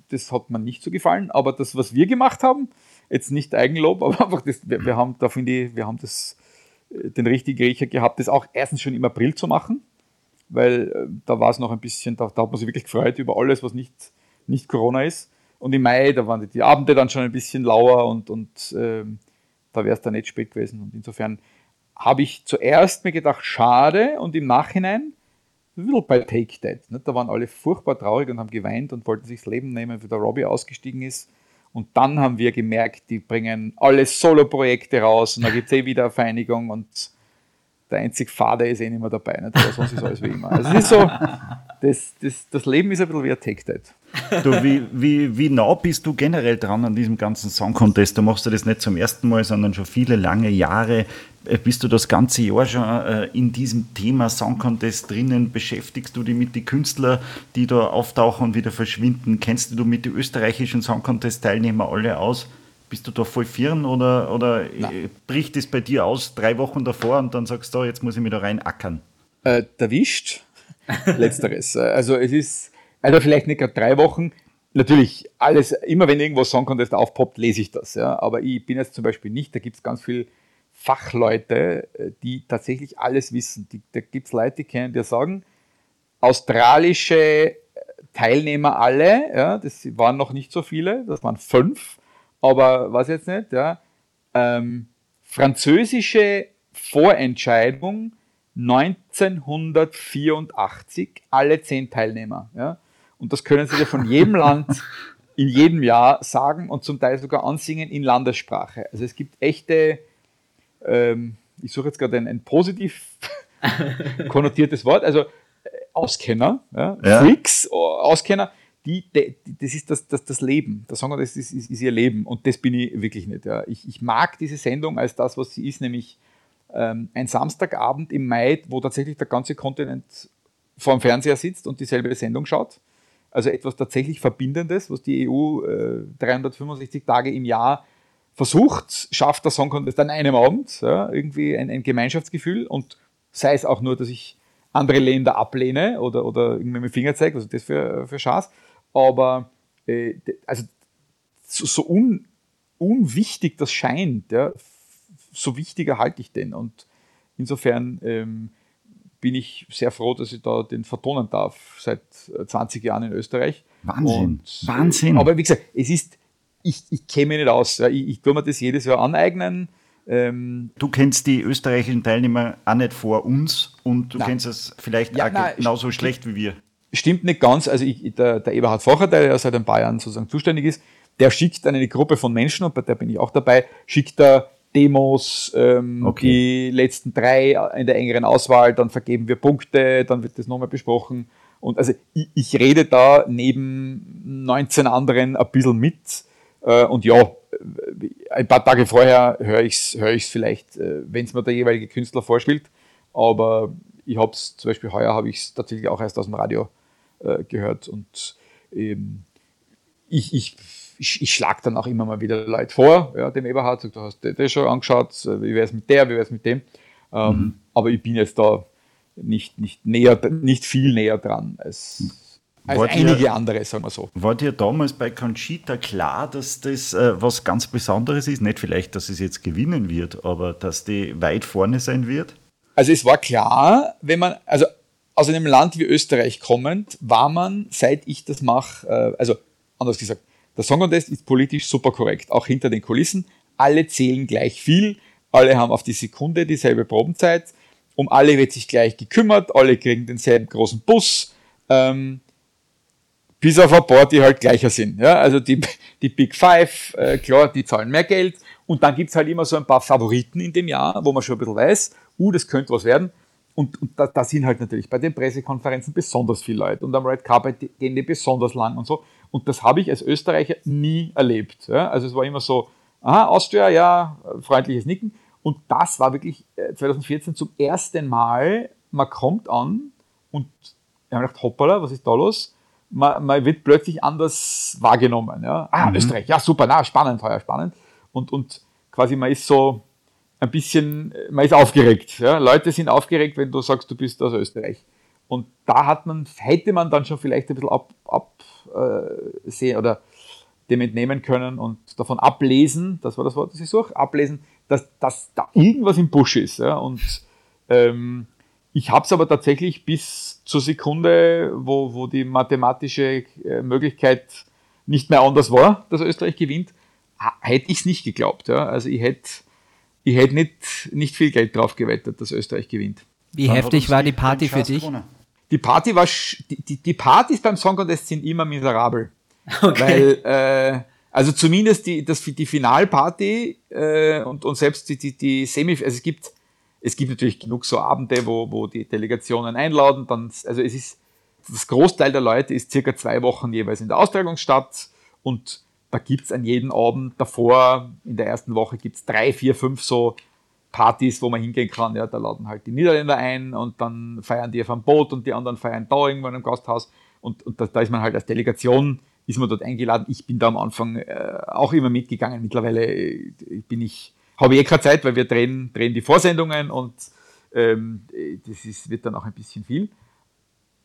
das hat mir nicht so gefallen, aber das, was wir gemacht haben, jetzt nicht Eigenlob, (laughs) aber einfach das, wir, wir haben, da finde ich, wir haben das, äh, den richtigen Riecher gehabt, das auch erstens schon im April zu machen, weil äh, da war es noch ein bisschen, da, da, hat man sich wirklich gefreut über alles, was nicht, nicht Corona ist. Und im Mai, da waren die Abende dann schon ein bisschen lauer und, und ähm, da wäre es dann nicht spät gewesen. Und insofern habe ich zuerst mir gedacht, schade, und im Nachhinein, ein bisschen bei Take That. Nicht? Da waren alle furchtbar traurig und haben geweint und wollten sich das Leben nehmen, wie der Robbie ausgestiegen ist. Und dann haben wir gemerkt, die bringen alle Solo-Projekte raus und da gibt es eh wieder eine Vereinigung und der einzige Vater ist eh nicht mehr dabei. Nicht? Aber sonst ist alles wie immer. Also es ist so, das, das, das Leben ist ein bisschen wie ein Take-That. Du, wie, wie, wie nah bist du generell dran an diesem ganzen Song Contest? Du machst du das nicht zum ersten Mal, sondern schon viele lange Jahre. Äh, bist du das ganze Jahr schon äh, in diesem Thema Song Contest drinnen? Beschäftigst du dich mit den Künstlern, die da auftauchen und wieder verschwinden? Kennst du mit den österreichischen Song Contest Teilnehmern alle aus? Bist du da voll firn oder, oder bricht es bei dir aus drei Wochen davor und dann sagst du, jetzt muss ich mich da rein ackern? Äh, erwischt. (laughs) Letzteres. also es ist, also vielleicht nicht gerade drei Wochen. Natürlich, alles, immer wenn irgendwo Song Contest aufpoppt, lese ich das. Ja. Aber ich bin jetzt zum Beispiel nicht, da gibt es ganz viele Fachleute, äh, die tatsächlich alles wissen. Die, da gibt es Leute, die kennen, die sagen, australische Teilnehmer alle, ja, das waren noch nicht so viele, das waren fünf, aber was jetzt nicht, ja, ähm, französische Vorentscheidung 1984, alle zehn Teilnehmer. Ja? Und das können Sie ja von jedem Land (laughs) in jedem Jahr sagen und zum Teil sogar ansingen in Landessprache. Also es gibt echte, ähm, ich suche jetzt gerade ein, ein positiv (laughs) konnotiertes Wort, also äh, Auskenner, ja? Ja. Freaks, Auskenner, die, die, das ist das, das, das Leben. Der Song das ist, ist, ist, ihr Leben und das bin ich wirklich nicht. Ja. Ich, ich mag diese Sendung als das, was sie ist, nämlich ähm, ein Samstagabend im Mai, wo tatsächlich der ganze Kontinent vor dem Fernseher sitzt und dieselbe Sendung schaut. Also etwas tatsächlich Verbindendes, was die EU äh, 365 Tage im Jahr versucht, schafft der Song Contest an einem Abend. Ja, irgendwie ein, ein Gemeinschaftsgefühl und sei es auch nur, dass ich andere Länder ablehne oder, oder irgendwie mit dem Finger zeige, was ist das für, für Chance aber äh, also so, so un, unwichtig das scheint, ja, so wichtiger halte ich den. Und insofern ähm, bin ich sehr froh, dass ich da den vertonen darf seit 20 Jahren in Österreich. Wahnsinn. Und, Wahnsinn. Aber wie gesagt, es ist, ich, ich käme nicht aus. Ja, ich, ich tue mir das jedes Jahr aneignen. Ähm, du kennst die österreichischen Teilnehmer auch nicht vor uns und du nein. kennst es vielleicht ja, auch nein, genauso schlecht wie wir stimmt nicht ganz. Also ich, der, der Eberhard Focher, der ja seit ein paar Jahren sozusagen zuständig ist, der schickt eine Gruppe von Menschen, und bei der bin ich auch dabei, schickt da Demos, ähm, okay. die letzten drei in der engeren Auswahl, dann vergeben wir Punkte, dann wird das nochmal besprochen. Und also ich, ich, rede da neben 19 anderen ein bisschen mit. Äh, und ja, ein paar Tage vorher höre ich es hör ich's vielleicht, äh, wenn es mir der jeweilige Künstler vorspielt. Aber ich habe es zum Beispiel heuer habe ich es tatsächlich auch erst aus dem Radio äh, gehört. Und ähm, ich, ich, ich, schlage dann auch immer mal wieder Leute vor, ja, dem Eberhard, sagt, du hast das schon angeschaut, äh, wie wäre es mit der, wie wäre es mit dem. Ähm, mhm. Aber ich bin jetzt da nicht, nicht, näher, nicht viel näher dran als, als einige ihr, andere, sagen wir so. War dir damals bei Conchita klar, dass das äh, was ganz Besonderes ist? Nicht vielleicht, dass es jetzt gewinnen wird, aber dass die weit vorne sein wird? Also es war klar, wenn man, also aus einem Land wie Österreich kommend, war man, seit ich das mache, äh, also anders gesagt, der Song Contest ist politisch super korrekt, auch hinter den Kulissen. Alle zählen gleich viel, alle haben auf die Sekunde dieselbe Probenzeit, um alle wird sich gleich gekümmert, alle kriegen denselben großen Bus, ähm, bis auf ein paar, die halt gleicher sind. Ja? Also die, die Big Five, äh, klar, die zahlen mehr Geld. Und dann gibt's halt immer so ein paar Favoriten in dem Jahr, wo man schon ein bisschen weiß, uh, das könnte was werden. Und, und da, da, sind halt natürlich bei den Pressekonferenzen besonders viele Leute und am Red Carpet gehen die besonders lang und so. Und das habe ich als Österreicher nie erlebt. Ja? Also es war immer so, aha, Austria, ja, freundliches Nicken. Und das war wirklich 2014 äh, zum ersten Mal, man kommt an und ich habe gedacht, hoppala, was ist da los? Man, man wird plötzlich anders wahrgenommen. Ja? Ah, mhm. Österreich, ja super, na, spannend, heuer spannend. Und, und quasi man ist so, ein bisschen, man ist aufgeregt. Ja? Leute sind aufgeregt, wenn du sagst, du bist aus Österreich. Und da hat man, hätte man dann schon vielleicht ein bisschen absehen ab, äh, oder dem entnehmen können und davon ablesen, das war das Wort, das ich suche, ablesen, dass, dass da irgendwas im Busch ist. Ja? Und ähm, ich habe es aber tatsächlich bis zur Sekunde, wo, wo die mathematische äh, Möglichkeit nicht mehr anders war, dass Österreich gewinnt, hätte ich es nicht geglaubt. Ja? Also ich hätte ich hätte nicht, nicht viel Geld drauf gewettet, dass Österreich gewinnt. Wie Dann heftig war die Party für dich? Die Party war, die, die, die Partys beim Song Contest sind immer miserabel. (laughs) Okay. Weil, äh, also zumindest die, das, die Finalparty äh, und, und selbst die, die, die Semi, also es gibt, es gibt natürlich genug so Abende, wo, wo die Delegationen einladen, dann, also es ist, das Großteil der Leute ist circa zwei Wochen jeweils in der Austragungsstadt und da gibt es an jedem Abend davor, in der ersten Woche gibt es drei, vier, fünf so Partys, wo man hingehen kann. Ja, da laden halt die Niederländer ein und dann feiern die auf einem Boot und die anderen feiern da irgendwo in einem Gasthaus. Und, und da, da, ist man halt als Delegation, ist man dort eingeladen. Ich bin da am Anfang äh, auch immer mitgegangen. Mittlerweile äh, bin ich, habe ich eh keine Zeit, weil wir drehen, drehen die Vorsendungen und ähm, das ist, wird dann auch ein bisschen viel.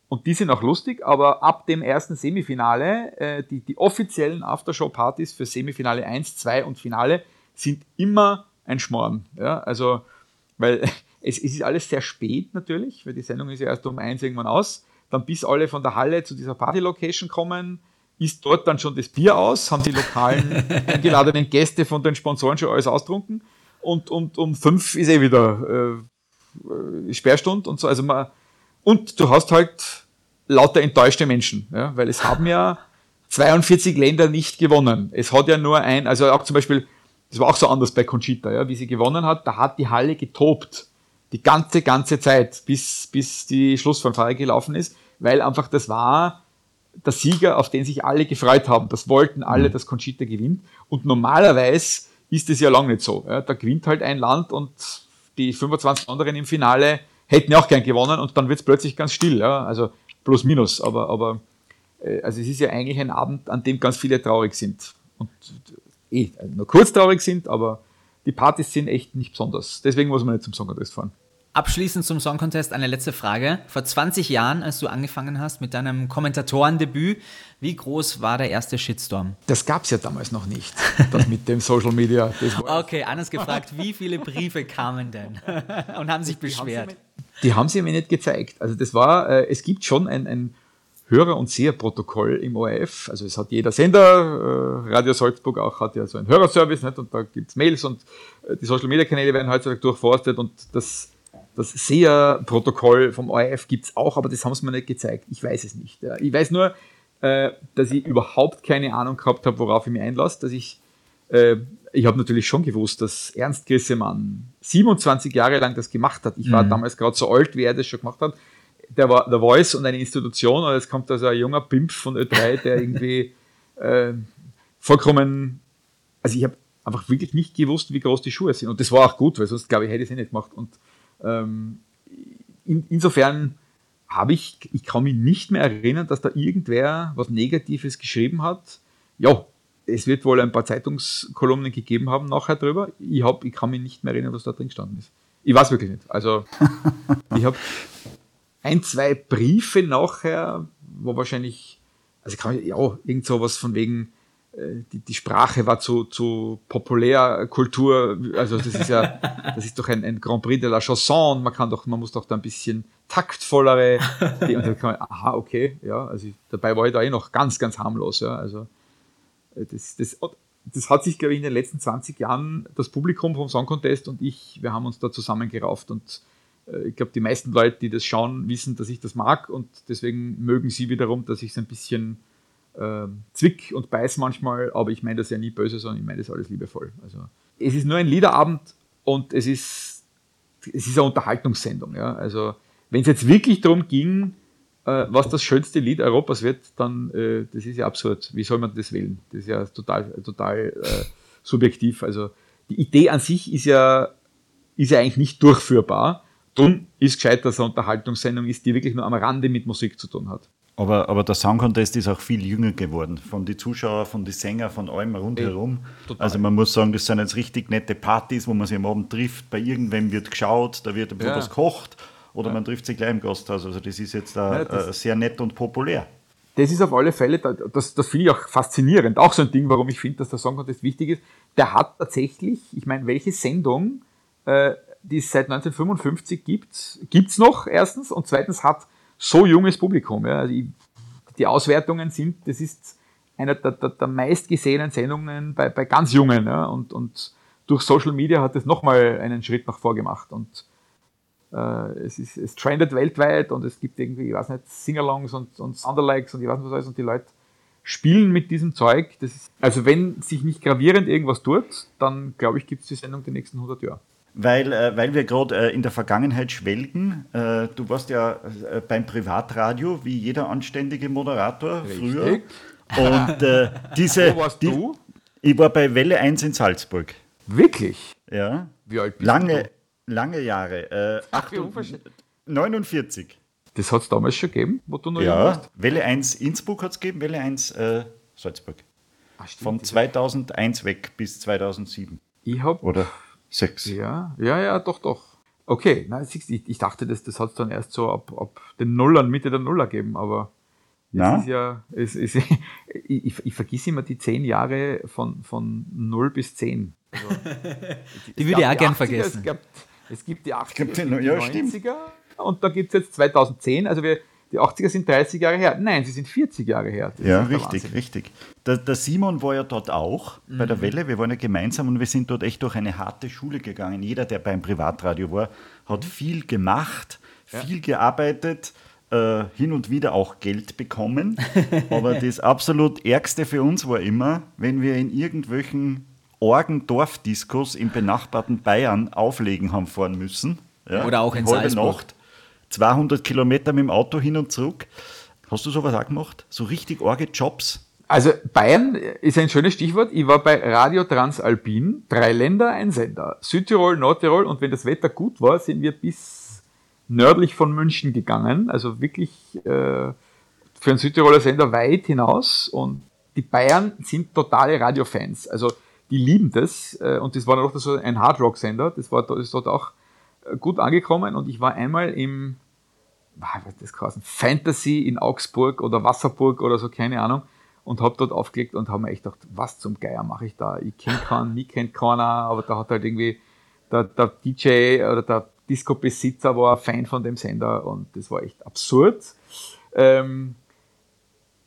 Und die sind auch lustig, aber ab dem ersten Semifinale, äh, die, die offiziellen Aftershow-Partys für Semifinale 1, 2 und Finale sind immer ein Schmoren. Ja? Also, weil (laughs) es, es ist alles sehr spät natürlich, weil die Sendung ist ja erst um eins irgendwann aus. Dann bis alle von der Halle zu dieser Party-Location kommen, ist dort dann schon das Bier aus, haben die lokalen (laughs) eingeladenen Gäste von den Sponsoren schon alles austrunken und, und um fünf ist eh wieder äh, Sperrstund und so. Also man, und du hast halt lauter enttäuschte Menschen, ja, weil es haben ja 42 Länder nicht gewonnen. Es hat ja nur ein, also auch zum Beispiel, das war auch so anders bei Conchita, ja, wie sie gewonnen hat, da hat die Halle getobt. Die ganze, ganze Zeit, bis, bis die Schlussfanfare gelaufen ist, weil einfach das war der Sieger, auf den sich alle gefreut haben. Das wollten alle, mhm. dass Conchita gewinnt. Und normalerweise ist es ja lange nicht so. Ja. Da gewinnt halt ein Land und die 25 anderen im Finale hätten auch gern gewonnen und dann wird es plötzlich ganz still. Ja. Also plus minus. Aber, aber äh, also es ist ja eigentlich ein Abend, an dem ganz viele traurig sind. Und eh, nur kurz traurig sind, aber die Partys sind echt nicht besonders. Deswegen muss man nicht zum Song Contest fahren. Abschließend zum Song Contest eine letzte Frage. Vor 20 Jahren, als du angefangen hast mit deinem Kommentatorendebüt, wie groß war der erste Shitstorm? Das gab es ja damals noch nicht, das mit dem Social Media. okay, anders gefragt, wie viele Briefe kamen denn (laughs) und haben sich beschwert? Die haben sie mir nicht gezeigt. Also das war, äh, es gibt schon ein, ein Hörer- und Seherprotokoll im ORF. Also es hat jeder Sender, äh, Radio Salzburg auch hat ja so einen Hörerservice, nicht? und da gibt es Mails und äh, die Social-Media-Kanäle werden heutzutage durchforstet und das das SEA-Protokoll vom ORF gibt es auch, aber das haben sie mir nicht gezeigt. Ich weiß es nicht. Ich weiß nur, äh, dass ich überhaupt keine Ahnung gehabt habe, worauf ich mich einlasse. Dass ich, äh, ich habe natürlich schon gewusst, dass Ernst Grissemann 27 Jahre lang das gemacht hat. Ich war mhm. damals gerade so alt, wie er das schon gemacht hat. Der war der Voice und eine Institution und jetzt kommt also ein junger Pimp von Ö3, der irgendwie (laughs) äh, vollkommen, also ich habe einfach wirklich nicht gewusst, wie groß die Schuhe sind. Und das war auch gut, weil sonst glaube ich, hätte ich es eh nicht gemacht. Und ähm, in, insofern habe ich, ich kann mich nicht mehr erinnern, dass da irgendwer was Negatives geschrieben hat. Ja, es wird wohl ein paar Zeitungskolumnen gegeben haben nachher drüber. Ich, hab, ich kann mich nicht mehr erinnern, was da drin gestanden ist. Ich weiß wirklich nicht. Also, (laughs) ich habe ein, zwei Briefe nachher, wo wahrscheinlich, also kann ich, ja, irgend sowas von wegen, die, die Sprache war zu, zu Populärkultur, also das ist ja, (laughs) das ist doch ein, ein Grand Prix de la Chanson, man kann doch, man muss doch da ein bisschen taktvollere, und dann kann man, aha, okay, ja, also dabei war ich da eh noch ganz, ganz harmlos, ja, also äh, das, das, das hat sich, glaube ich, in den letzten 20 Jahren das Publikum vom Song Contest und ich, wir haben uns da zusammengerauft und äh, ich glaube, die meisten Leute, die das schauen, wissen, dass ich das mag und deswegen mögen sie wiederum, dass ich es ein bisschen äh, Zwick und Beiß manchmal, aber ich meine das ja nie böse, sondern ich meine das alles liebevoll. Also es ist nur ein Liederabend und es ist, es ist eine Unterhaltungssendung. Ja? Also wenn es jetzt wirklich darum ging, äh, was das schönste Lied Europas wird, dann äh, das ist ja absurd. Wie soll man das wählen? Das ist ja total, total äh, subjektiv. Also die Idee an sich ist ja, ist ja eigentlich nicht durchführbar. Drum ist gescheit, dass es eine Unterhaltungssendung ist, die wirklich nur am Rande mit Musik zu tun hat. Aber, aber der Song Contest ist auch viel jünger geworden. Von den Zuschauern, von den Sängern, von allem rundherum. Ey, also man muss sagen, das sind jetzt richtig nette Partys, wo man sich am Abend trifft. Bei irgendwem wird geschaut, da wird ein bisschen ja. was gekocht oder ja. man trifft sich gleich im Gasthaus. Also das ist jetzt da, ja, sehr nett und populär. Das ist auf alle Fälle, das, das finde ich auch faszinierend. Auch so ein Ding, warum ich finde, dass der Song Contest wichtig ist. Der hat tatsächlich, ich meine, welche Sendung, äh, die es seit 1955 gibt, gibt es noch erstens und zweitens hat so junges Publikum. Ja. Also ich, die Auswertungen sind, das ist einer der, der, der meistgesehenen Sendungen bei, bei ganz Jungen. Ja. Und, und durch Social Media hat es nochmal einen Schritt nach vor gemacht. Und äh, es, ist, es trendet weltweit und es gibt irgendwie, ich weiß nicht, Singalongs und, und Soundalikes und ich weiß nicht was alles und die Leute spielen mit diesem Zeug. Ist, also wenn sich nicht gravierend irgendwas tut, dann glaube ich, gibt es die Sendung die nächsten 100 Jahre weil, äh, weil wir gerade äh, in der Vergangenheit schwelgen. Äh, du warst ja äh, beim Privatradio, wie jeder anständige Moderator Richtig. früher. Und äh, diese. Wo warst die, du? Ich war bei Welle 1 in Salzburg. Wirklich? Ja. Wie alt bist lange, du? Lange Jahre. Äh, Ach, 8, 49. Das hat es damals schon gegeben, wo du noch Ja, warst? Welle 1 Innsbruck hat es gegeben, Welle 1 Salzburg. Ach, stimmt, Von 2001 weg bis 2007. Ich habe. Sechs. Ja, ja, ja, doch, doch. Okay, na, ich, ich dachte, das, das hat es dann erst so ab, ab den Nullern, Mitte der Nuller gegeben, aber es ist ja, es, es, (laughs) ich, ich vergesse immer die zehn Jahre von, von 0 bis 10. Also, (laughs) die würde ich auch gern vergessen. Es, gab, es gibt die 80er, die, ja, 90er stimmt. und da gibt es jetzt 2010. Also wir, die 80er sind 30 Jahre her. Nein, sie sind 40 Jahre her. Das ja, richtig, Wahnsinn. richtig. Der, der, Simon war ja dort auch mhm. bei der mhm. Welle. Wir waren ja gemeinsam und wir sind dort echt durch eine harte Schule gegangen. Jeder, der beim Privatradio war, hat mhm. viel gemacht, viel ja. gearbeitet. Äh, hin und wieder auch Geld bekommen. (laughs) Aber das absolut Ärgste für uns war immer, wenn wir in irgendwelchen Orgen-Dorfdiskos im benachbarten Bayern auflegen haben fahren müssen. Ja, Oder auch in Salzburg. Nacht, 200 Kilometer mit dem Auto hin und zurück. Hast du sowas auch gemacht? So richtig orge Jobs? Also Bayern ist ein schönes Stichwort. Ich war bei Radio Transalpin, drei Länder, ein Sender. Südtirol, Nordtirol und wenn das Wetter gut war, sind wir bis nördlich von München gegangen, also wirklich äh, für einen Südtiroler Sender weit hinaus und die Bayern sind totale Radiofans, also die lieben das äh, und das war noch so ein Hardrock-Sender, das das ist dort auch äh, gut angekommen und ich war einmal im was das geheißen, Fantasy in Augsburg oder Wasserburg oder so, keine Ahnung und habe dort aufgelegt und habe mir echt gedacht, was zum Geier mache ich da? Ich kenne keinen, mich kennt keiner, aber da hat halt irgendwie der, der DJ oder der Disco-Besitzer war Fan von dem Sender und das war echt absurd. Ähm,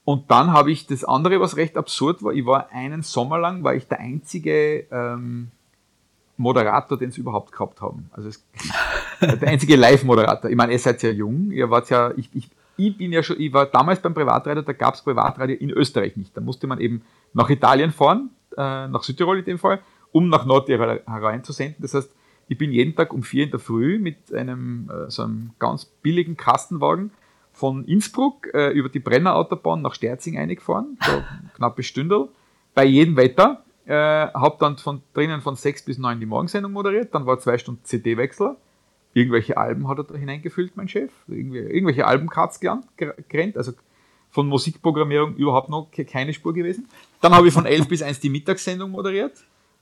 und dann habe ich das andere, was recht absurd war, ich war einen Sommer lang, war ich der einzige ähm, Moderator, den sie überhaupt gehabt haben. Also es, der einzige Live-Moderator. Ich meine, ihr seid ja jung, ihr wart ja, ich, ich, ich bin ja schon, ich war damals beim Privatradio, da gab es Privatradio in Österreich nicht. Da musste man eben nach Italien fahren, äh, nach Südtirol in dem Fall, um nach Nordtirol hereinzusenden. Das heißt, ich bin jeden Tag um vier in der Früh mit einem äh, so einem ganz billigen Kastenwagen von Innsbruck äh, über die Brennerautobahn nach Sterzing eingefahren, so knappe Stündel, bei jedem Wetter. Äh, habe dann von drinnen von sechs bis neun die Morgensendung moderiert, dann war zwei Stunden CD-Wechsel. Irgendwelche Alben hat er da hineingefüllt, mein Chef. Irgendwelche Albenkarts gerannt, also von Musikprogrammierung überhaupt noch keine Spur gewesen. Dann habe ich von elf (laughs) bis eins die Mittagssendung moderiert.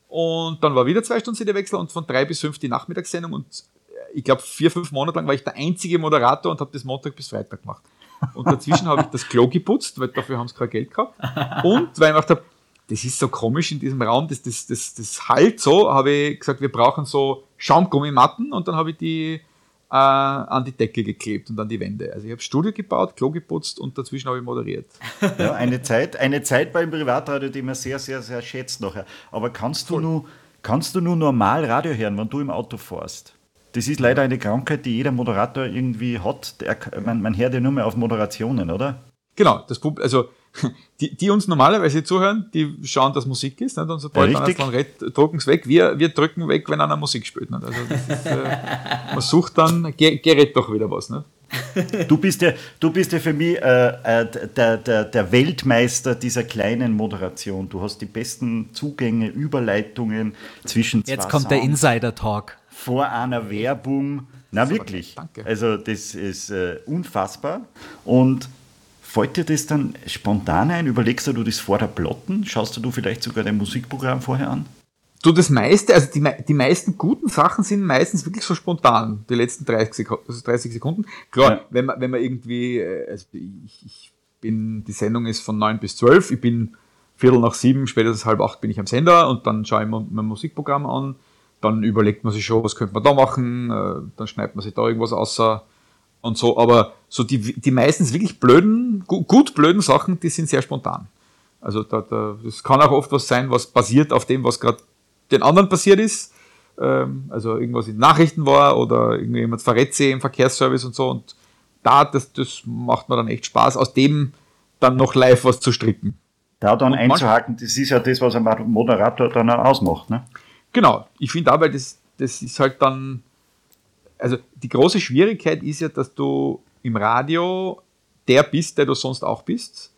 Und dann war wieder zwei Stunden CD-Wechsel und von drei bis fünf die Nachmittagssendung. Und äh, ich glaube, vier, fünf Monate lang war ich der einzige Moderator und habe das Montag bis Freitag gemacht. Und dazwischen habe ich das Klo geputzt, weil dafür haben sie kein Geld gehabt. Und weil gedacht habe, das ist so komisch in diesem Raum, das, das, das, das halt so, habe ich gesagt, wir brauchen so Schaumgummimatten und dann habe ich die äh, an die Decke geklebt und an die Wände. Also ich habe Studio gebaut, Klo geputzt und dazwischen habe ich moderiert. (laughs) Ja, eine Zeit, eine Zeit beim Privatradio, die man sehr, sehr, sehr schätzt nachher. Aber kannst du nur, kannst du nur normal Radio hören, wenn du im Auto fährst? Das ist leider eine Krankheit, die jeder Moderator irgendwie hat. man, man hört ja nur mehr auf Moderationen, oder? Genau, das also die, die uns normalerweise zuhören, die schauen, dass Musik ist, nicht? und sobald ja, einer dann redet, drücken es weg. Wir, wir drücken weg, wenn einer Musik spielt. Nicht? Also das ist, äh, man sucht dann, gerät doch wieder was. Nicht? Du bist ja, du bist ja für mich äh, äh, der, der, der Weltmeister dieser kleinen Moderation. Du hast die besten Zugänge, Überleitungen zwischen zwei Jetzt kommt Sounds, der Insider-Talk. Vor einer Werbung. Na wirklich. Danke. Also das ist äh, unfassbar. Und Fällt dir das dann spontan ein? Überlegst du das vor der Plotten? Schaust du vielleicht sogar dein Musikprogramm vorher an? Du, das meiste, also die, die meisten guten Sachen sind meistens wirklich so spontan, die letzten 30 Sekunden. Also 30 Sekunden. Klar, ja. wenn, man, wenn man irgendwie, äh, also ich, ich bin, die Sendung ist von 9 bis 12, ich bin Viertel nach sieben, spätestens halb acht bin ich am Sender und dann schaue ich mir mein Musikprogramm an, dann überlegt man sich schon, was könnte man da machen, äh, dann schneidet man sich da irgendwas außer und so, aber so die, die meistens wirklich blöden, gut blöden Sachen, die sind sehr spontan. Also da, da, das kann auch oft was sein, was basiert auf dem, was gerade den anderen passiert ist. Ähm, also irgendwas in Nachrichten war oder irgendjemand verrät im Verkehrsservice und so. Und da, das, das macht mir dann echt Spaß, aus dem dann noch live was zu stricken. Da dann und einzuhaken, das ist ja das, was ein Moderator dann auch ausmacht. Ne? Genau, ich finde aber, das, das ist halt dann also die große Schwierigkeit ist ja, dass du im Radio der bist, der du sonst auch bist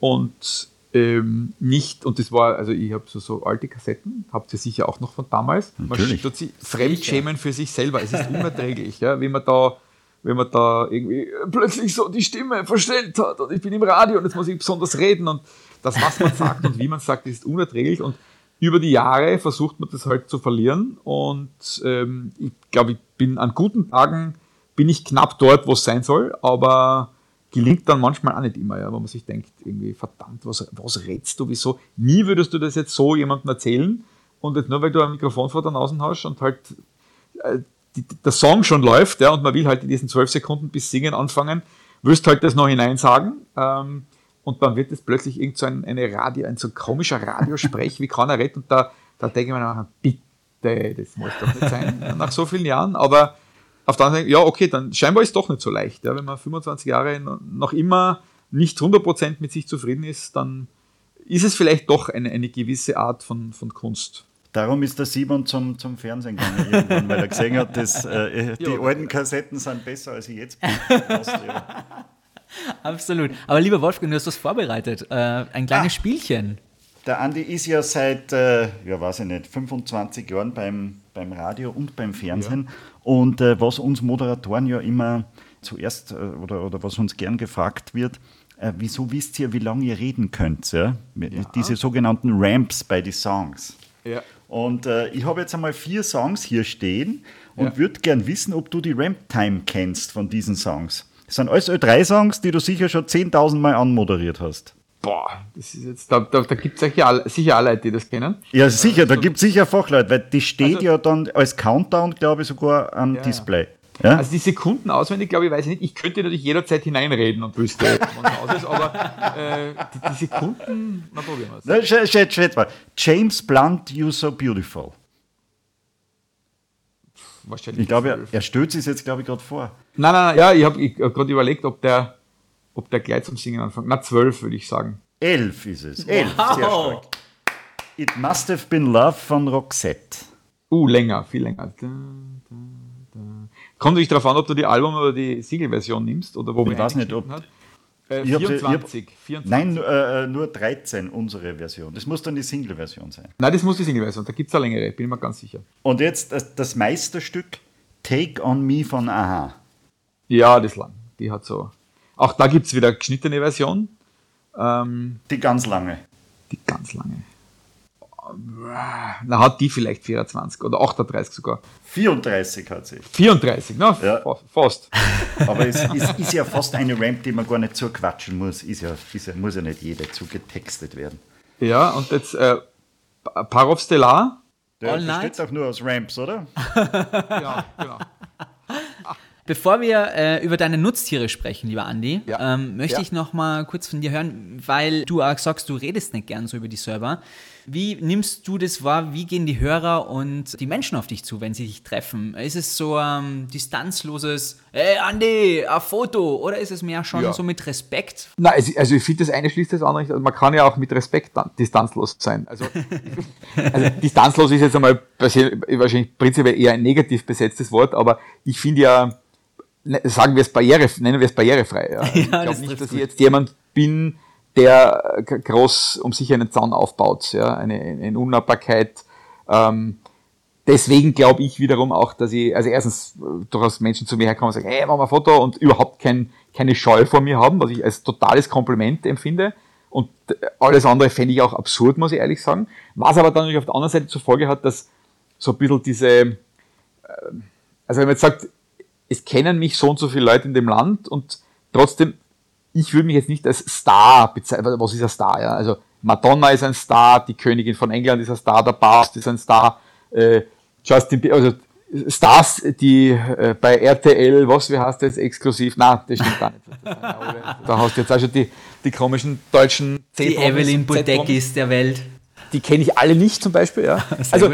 und ähm, nicht, und das war, also ich habe so, so alte Kassetten, habt ihr sicher auch noch von damals. Natürlich. Man tut sich fremdschämen für sich selber. Es ist unerträglich, ja, wenn man da wenn man da irgendwie plötzlich so die Stimme verstellt hat und ich bin im Radio und jetzt muss ich besonders reden und das, was man sagt und wie man sagt, ist unerträglich und über die Jahre versucht man das halt zu verlieren und ähm, ich glaube, ich bin an guten Tagen bin ich knapp dort, wo es sein soll, aber gelingt dann manchmal auch nicht immer, ja, wo man sich denkt, irgendwie, verdammt, was, was rätst du, wieso? Nie würdest du das jetzt so jemandem erzählen und jetzt nur weil du ein Mikrofon vor der Nase hast und halt äh, die, der Song schon läuft, ja, und man will halt in diesen zwölf Sekunden bis Singen anfangen, wirst halt das noch hineinsagen. Ähm, und dann wird es plötzlich irgend so ein, eine Radio, ein so komischer Radiosprech, wie kann er reden? Und da, da denke ich mir nachher, bitte, das muss doch nicht sein, (laughs) nach so vielen Jahren. Aber auf der anderen Seite, ja, okay, dann scheinbar ist es doch nicht so leicht. Ja, wenn man 25 Jahre noch immer nicht 100% mit sich zufrieden ist, dann ist es vielleicht doch eine, eine gewisse Art von, von Kunst. Darum ist der Simon zum, zum Fernsehen gegangen, irgendwann, weil er gesehen hat, dass äh, (laughs) die ja. alten Kassetten sind besser, als ich jetzt bin. (laughs) (laughs) Absolut. Aber lieber Wolfgang, du hast was vorbereitet. Äh, ein kleines ah, Spielchen. Der Andi ist ja seit, äh, ja weiß ich nicht, 25 Jahren beim, beim Radio und beim Fernsehen. Ja. Und äh, was uns Moderatoren ja immer zuerst äh, oder, oder was uns gern gefragt wird, äh, wieso wisst ihr, wie lange ihr reden könnt? Ja? ja. Diese sogenannten Ramps bei den Songs. Ja. Und äh, ich habe jetzt einmal vier Songs hier stehen und würde gern wissen, ob du die Ramp-Time kennst von diesen Songs. Das sind alles Ö3-Songs, die du sicher schon 10.000 Mal anmoderiert hast. Boah, das ist jetzt, da, da, da gibt es sicher, alle Leute, die das kennen. Ja, sicher, da gibt es sicher Fachleute, weil die steht also, ja dann als Countdown, glaube ich, sogar am ja, Display. Ja? Also die Sekunden auswendig, glaube ich, weiß ich nicht. Ich könnte natürlich jederzeit hineinreden und wüsste, wann aus ist, aber äh, die, die, Sekunden, na probieren wir es. Schätz mal. James Blunt, You So Beautiful. Wahrscheinlich ich glaube, er, er stößt es jetzt, glaube ich, gerade vor. Nein, nein, nein, ja, ich habe hab gerade überlegt, ob der, ob der gleich zum Singen anfängt. Na, zwölf, würde ich sagen. Elf ist es. Elf, wow. sehr stark. It Must Have Been Love von Roxette. Uh, länger, viel länger. Da, da, da. Kommt natürlich darauf an, ob du die Album- oder die Single-Version nimmst oder wo Ich weiß nicht, ob. Hat. Äh, 24, 24. Nein, äh, nur 13 unsere Version. Das muss dann die Single-Version sein. Nein, das muss die Single-Version. Da gibt es eine längere, bin ich mir ganz sicher. Und jetzt das, das Meisterstück Take on Me von Aha. Ja, das lang. Die hat so. Auch da gibt es wieder geschnittene Version. Ähm, die ganz lange. Die ganz lange. Na, hat die vielleicht 24 oder 38 sogar. 34 hat sie. 34, na, ja. fast. (laughs) Aber es ist, ist, ja fast eine Ramp, die man gar nicht so quatschen muss. Ist ja, ist ja, muss ja nicht jeder zugetextet werden. Ja, und jetzt äh, Parov Stellar. Der besteht doch nur aus Ramps, oder? (laughs) ja, genau. Bevor wir äh, über deine Nutztiere sprechen, lieber Andi, ja. ähm, möchte ja. ich noch mal kurz von dir hören, weil du auch sagst, du redest nicht gern so über die Server. Wie nimmst du das wahr? Wie gehen die Hörer und die Menschen auf dich zu, wenn sie dich treffen? Ist es so ein ähm, distanzloses, hey Andi, ein Foto? Oder ist es mehr schon ja. so mit Respekt? Nein, also, also ich finde, das eine schließt das andere nicht. Also man kann ja auch mit Respekt distanzlos sein. Also, (laughs) also distanzlos ist jetzt einmal wahrscheinlich prinzipiell eher ein negativ besetztes Wort, aber ich finde ja, Ne, sagen wir es barriere, nennen wir es barrierefrei. Ja. (laughs) ja ich glaube nicht, dass ich jetzt jemand bin, der groß um sich einen Zaun aufbaut, ja, eine, eine Unnahbarkeit. Ähm, deswegen glaube ich wiederum auch, dass ich, also erstens durchaus Menschen zu mir herkommen und sagen, hey, mach mal ein Foto und überhaupt kein, keine Scheu vor mir haben, was ich als totales Kompliment empfinde. Und alles andere fände ich auch absurd, muss ich ehrlich sagen. Was aber dann natürlich auf der anderen Seite zur Folge hat, dass so ein bisschen diese, äh, also wenn man jetzt sagt, es kennen mich so und so viele Leute in dem Land und trotzdem, ich würde mich jetzt nicht als Star bezeichnen. Was ist ein Star? Ja? Also Madonna ist ein Star, die Königin von England ist ein Star, der Papst ist ein Star, äh, Justin Bieber, also Stars, die äh, bei RTL, was, wie heißt das, exklusiv, na, das stimmt gar nicht. da hast du jetzt auch schon die, die komischen deutschen Z Die Evelyn Budekis der Welt. Die kenne ich alle nicht zum Beispiel, ja. (laughs) also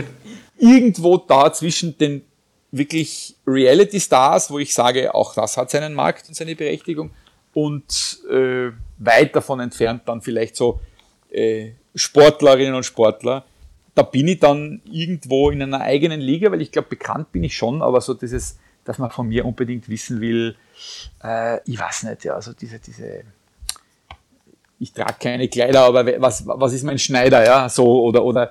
irgendwo da zwischen den wirklich Reality-Stars, wo ich sage, auch das hat seinen Markt und seine Berechtigung. Und äh, weit davon entfernt dann vielleicht so äh, Sportlerinnen und Sportler. Da bin ich dann irgendwo in einer eigenen Liga, weil ich glaube, bekannt bin ich schon, aber so dieses, dass man von mir unbedingt wissen will, äh, ich weiß nicht, ja, also diese, diese, ich trage keine Kleider, aber was, was ist mein Schneider, ja, so, oder, oder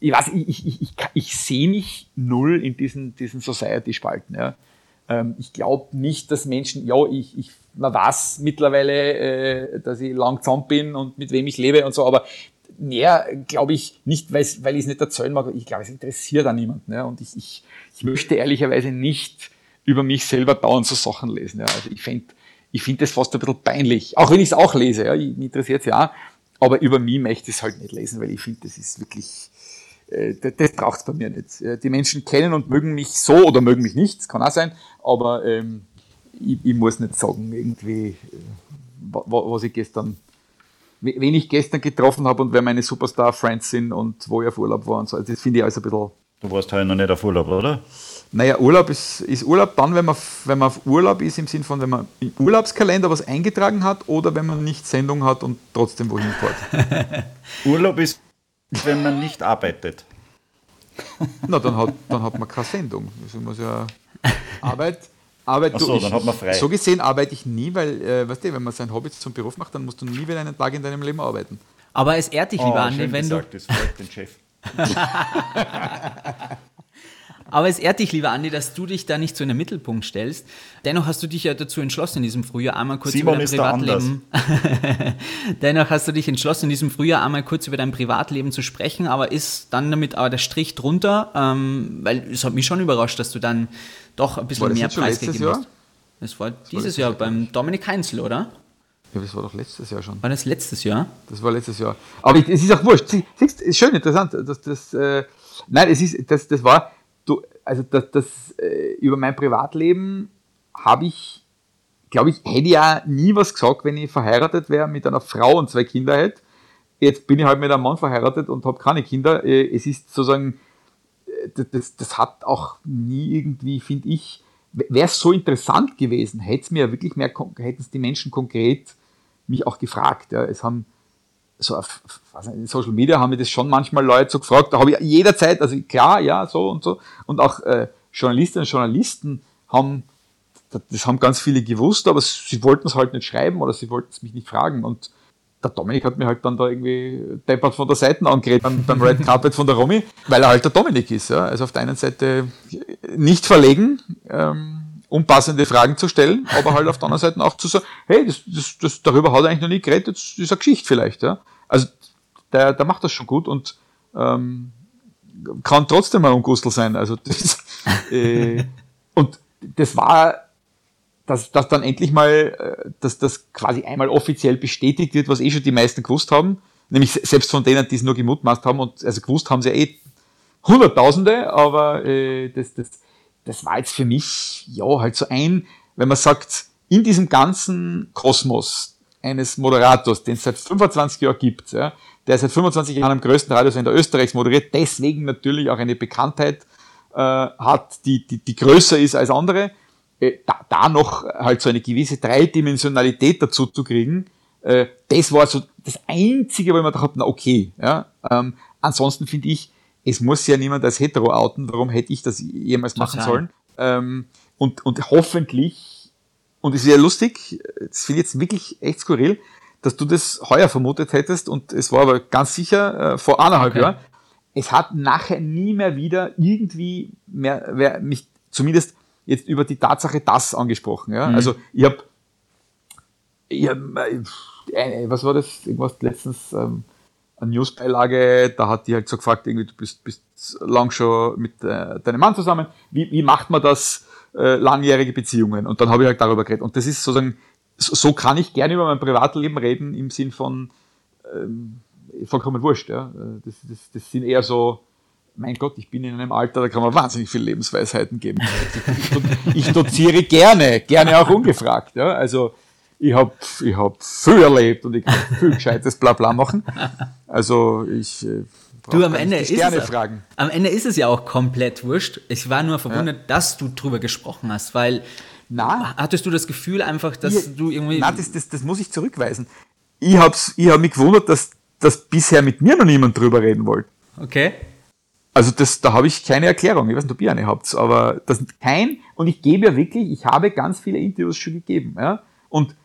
ich weiß, ich, ich, ich, ich sehe mich null in diesen, diesen Society-Spalten. Ja. Ähm, ich glaube nicht, dass Menschen, ja, ich, ich, man weiß mittlerweile, äh, dass ich lang zusammen bin und mit wem ich lebe und so, aber mehr glaube ich nicht, weil ich es nicht erzählen mag. Ich glaube, es interessiert an niemanden. Ja. Und ich, ich, ich möchte ehrlicherweise nicht über mich selber dauernd so Sachen lesen. Ja. Also ich finde ich finde das fast ein bisschen peinlich. Auch wenn ich es auch lese, ja, mich interessiert es ja. Aber über mich möchte ich es halt nicht lesen, weil ich finde, das ist wirklich, das, das braucht es bei mir nicht. Die Menschen kennen und mögen mich so oder mögen mich nicht, das kann auch sein, aber ähm, ich, ich, muss nicht sagen, irgendwie, äh, was ich gestern, wen ich gestern getroffen habe und wer meine Superstar-Friends sind und wo ich auf Urlaub war und so. Das finde ich alles ein bisschen. Du warst heute noch nicht auf Urlaub, oder? Naja, Urlaub ist, ist Urlaub dann, wenn man, wenn man auf Urlaub ist, im Sinn von, wenn man im Urlaubskalender was eingetragen hat oder wenn man nicht Sendung hat und trotzdem wohin fährt. (laughs) (laughs) Urlaub ist, wenn man nicht arbeitet. Na, dann hat, dann hat man keine Sendung. Also muss ja Arbeit. Arbeit Ach so, du, dann hat man frei. So gesehen arbeite ich nie, weil, äh, weißt du, wenn man sein Hobby zum Beruf macht, dann musst du nie wieder einen Tag in deinem Leben arbeiten. Aber es ehrt dich, lieber oh, Andi, wenn gesagt, du. Das freut den Chef. (laughs) Aber es ehrt dich, lieber Andi, dass du dich da nicht so in den Mittelpunkt stellst. Dennoch hast du dich ja dazu entschlossen, in diesem Frühjahr einmal kurz Simon über dein Privatleben. (laughs) Dennoch hast du dich entschlossen, in diesem Frühjahr einmal kurz über dein Privatleben zu sprechen, aber ist dann damit aber der Strich drunter, ähm, weil es hat mich schon überrascht, dass du dann doch ein bisschen mehr preisgegeben hast. Das war das dieses war Jahr beim Dominik Heinzel, oder? Ja, das war doch letztes Jahr schon. War das letztes Jahr? Das war letztes Jahr. Aber es ist auch wurscht. Siehst, ist schön interessant, dass das. Äh, nein, es ist, das, das war du, also das, das äh, über mein Privatleben habe ich, glaube ich, hätte ja nie was gesagt, wenn ich verheiratet wäre mit einer Frau und zwei Kinder hätte. Jetzt bin ich halt mit einem Mann verheiratet und habe keine Kinder. Äh, es ist sozusagen, äh, das, das hat auch nie irgendwie, finde ich, wäre es so interessant gewesen, hätte es mir wirklich mehr, hätten es die Menschen konkret mich auch gefragt. Ja. Es haben so auf in Social Media haben mir das schon manchmal Leute so gefragt, da habe ich jederzeit, also klar, ja, so und so. Und auch äh, Journalistinnen und Journalisten haben, das haben ganz viele gewusst, aber sie wollten es halt nicht schreiben oder sie wollten es mich nicht fragen. Und der Dominik hat mir halt dann da irgendwie deppert von der Seite angeredet beim, beim Red Carpet von der Romy, weil er halt der Dominik ist. Ja. Also auf der einen Seite nicht verlegen, ähm, unpassende Fragen zu stellen, aber halt auf der anderen Seite auch zu sagen, hey, das, das, das, darüber hat er eigentlich noch nie geredet, das ist eine Geschichte vielleicht. Ja. Also der, der macht das schon gut und ähm, kann trotzdem ein Ungustel sein. Also (laughs) das, äh, und das war, dass, dass dann endlich mal, äh, dass das quasi einmal offiziell bestätigt wird, was eh schon die meisten gewusst haben, nämlich selbst von denen, die es nur gemutmaßt haben und also gewusst haben sie ja eh Hunderttausende, aber äh, das, das, das war jetzt für mich ja halt so ein, wenn man sagt, in diesem ganzen Kosmos eines Moderators, den es seit 25 Jahren gibt, ja, der seit 25 Jahren am größten Radiosender Österreichs moderiert, deswegen natürlich auch eine Bekanntheit äh, hat, die, die, die größer ist als andere, äh, da, da noch halt so eine gewisse Dreidimensionalität dazu zu kriegen, äh, das war so das Einzige, wo ich mir gedacht habe, na okay. Ja, ähm, ansonsten finde ich, es muss ja niemand als hetero outen, darum hätte ich das jemals machen Total. sollen. Ähm, und, und hoffentlich, und es ist ja lustig, das finde ich jetzt wirklich echt skurril, dass du das heuer vermutet hättest und es war aber ganz sicher äh, vor anderthalb okay. Jahren. Es hat nachher nie mehr wieder irgendwie mehr, wer mich zumindest jetzt über die Tatsache das angesprochen. Ja? Mhm. Also ich habe, ich hab, äh, was war das? Irgendwas letztens, ähm, eine Newsbeilage, da hat die halt so gefragt, irgendwie, du bist, bist lang schon mit äh, deinem Mann zusammen, wie, wie macht man das, äh, langjährige Beziehungen? Und dann habe ich halt darüber geredet. Und das ist sozusagen so, so kann ich gerne über mein Privatleben reden im Sinn von ähm, vollkommen wurscht. Ja. Das, das, das sind eher so, mein Gott, ich bin in einem Alter, da kann man wahnsinnig viele Lebensweisheiten geben. (laughs) Ich, ich doziere gerne, gerne auch ungefragt. Ja. Also ich habe ich hab viel erlebt und ich kann viel gescheites Blabla machen. Also ich äh, Du, am Ende, ist es, fragen. am Ende ist es ja auch komplett wurscht. Ich war nur verwundert, ja. dass du drüber gesprochen hast, weil na, Hattest du das Gefühl einfach, dass ich, du irgendwie. Nein, das, das, das muss ich zurückweisen. Ich habe ich hab mich gewundert, dass, dass bisher mit mir noch niemand drüber reden wollte. Okay. Also das, da habe ich keine Erklärung. Ich weiß nicht, ob ihr eine habt, aber das ist kein. Und ich gebe ja wirklich, ich habe ganz viele Interviews schon gegeben. Ja? Und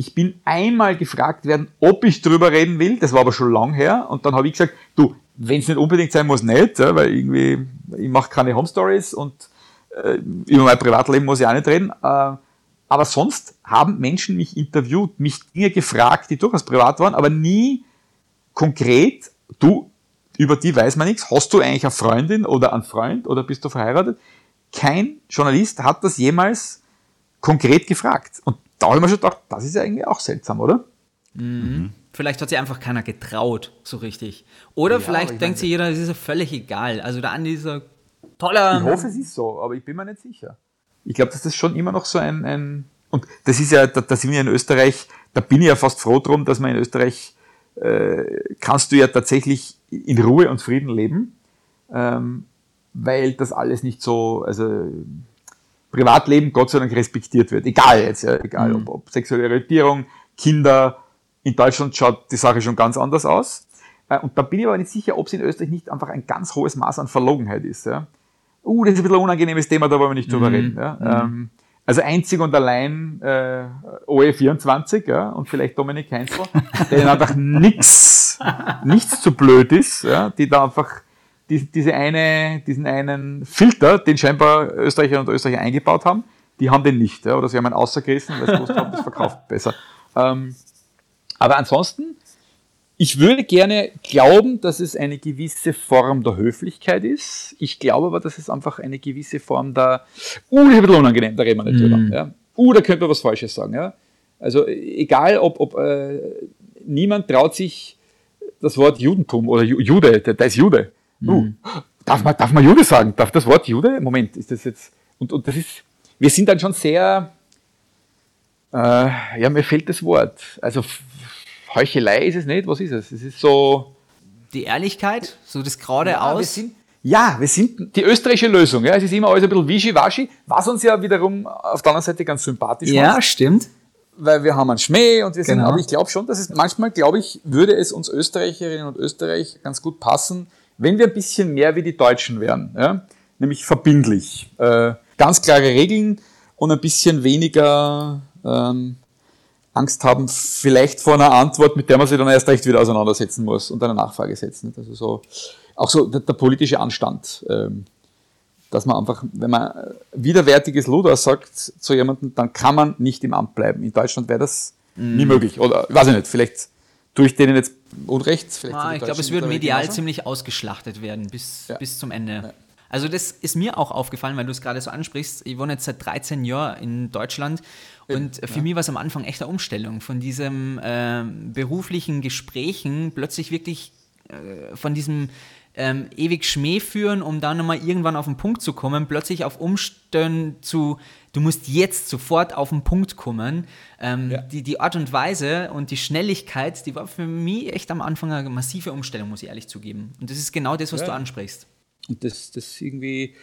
ich bin einmal gefragt werden, ob ich drüber reden will. Das war aber schon lang her. Und dann habe ich gesagt, du, wenn es nicht unbedingt sein muss, nicht, weil irgendwie, ich mache keine Home Stories und äh, über mein Privatleben muss ich auch nicht reden. Äh, aber sonst haben Menschen mich interviewt, mich Dinge gefragt, die durchaus privat waren, aber nie konkret, du, über die weiß man nichts. Hast du eigentlich eine Freundin oder einen Freund oder bist du verheiratet? Kein Journalist hat das jemals konkret gefragt. Und da habe ich mir schon gedacht, das ist ja eigentlich auch seltsam, oder? Mhm. Vielleicht hat sich einfach keiner getraut, so richtig. Oder ja, vielleicht denkt sich jeder, das ist ja völlig egal. Also der Andi ist ein toller. Ich hoffe, es ist so, aber ich bin mir nicht sicher. ich glaube, dass das schon immer noch so ein, ein und das ist ja, da, da sind wir in Österreich, da bin ich ja fast froh drum, dass man in Österreich äh, kannst du ja tatsächlich in Ruhe und Frieden leben, ähm, weil das alles nicht so, also Privatleben Gott sei Dank respektiert wird. Egal jetzt, ja, egal ob, ob sexuelle Orientierung, Kinder. In Deutschland schaut die Sache schon ganz anders aus. Äh, und da bin ich aber nicht sicher, ob es in Österreich nicht einfach ein ganz hohes Maß an Verlogenheit ist. Ja. Uh, das ist ein bisschen ein unangenehmes Thema, da wollen wir nicht drüber mhm. reden. Ja. Mhm. Ähm, also einzig und allein äh, OE24 ja, und vielleicht Dominik Heinzel, der einfach (laughs) nichts, nichts zu blöd ist, ja, die da einfach die, diese eine, diesen einen Filter, den scheinbar Österreicher und Österreicher eingebaut haben, die haben den nicht. Ja, oder sie haben einen außergerissen, weil sie gewusst haben, das verkauft (laughs) besser. Ähm, aber ansonsten, ich würde gerne glauben, dass es eine gewisse Form der Höflichkeit ist. Ich glaube aber, dass es einfach eine gewisse Form der, uh, das ist ein bisschen unangenehm, da reden wir nicht mm. drüber. Ja. Uh, da könnte man was Falsches sagen. Ja. Also egal, ob, ob äh, niemand traut sich das Wort Judentum oder Jude, der, der ist Jude. Uh, mhm. darf, man, darf man Jude sagen? Darf das Wort Jude? Moment, ist das jetzt. Und, und das ist. Wir sind dann schon sehr. Äh, ja, mir fehlt das Wort. Also Heuchelei ist es nicht. Was ist es? Es ist so. Die Ehrlichkeit, so das geradeaus. Ja, ja, wir sind die österreichische Lösung. Ja. Es ist immer alles ein bisschen wischiwaschi, was uns ja wiederum auf der anderen Seite ganz sympathisch ja, macht. Ja, stimmt. Weil wir haben einen Schmäh und wir sind, genau. aber ich glaube schon, dass es manchmal, glaube ich, würde es uns Österreicherinnen und Österreich ganz gut passen, wenn wir ein bisschen mehr wie die Deutschen wären, ja? nämlich verbindlich, äh, ganz klare Regeln und ein bisschen weniger ähm, Angst haben, vielleicht vor einer Antwort, mit der man sich dann erst recht wieder auseinandersetzen muss und eine Nachfrage setzen. Also so, auch so der, der politische Anstand. Ähm, dass man einfach, wenn man widerwärtiges Luder sagt zu jemandem, dann kann man nicht im Amt bleiben. In Deutschland wäre das mm. nie möglich. Oder weiß ich nicht, vielleicht tue ich denen jetzt Unrecht. Ah, ich glaube, es würde medial genauso. ziemlich ausgeschlachtet werden bis, ja. bis zum Ende. Ja. Also das ist mir auch aufgefallen, weil du es gerade so ansprichst. Ich wohne jetzt seit 13 Jahren in Deutschland und für ja. mich war es am Anfang echt eine Umstellung von diesem äh, beruflichen Gesprächen plötzlich wirklich äh, von diesem ähm, ewig Schmäh führen, um dann nochmal irgendwann auf den Punkt zu kommen, plötzlich auf Umstellen zu, du musst jetzt sofort auf den Punkt kommen. Ähm, ja. die, die Art und Weise und die Schnelligkeit, die war für mich echt am Anfang eine massive Umstellung, muss ich ehrlich zugeben. Und das ist genau das, was ja. du ansprichst. Und das, das irgendwie,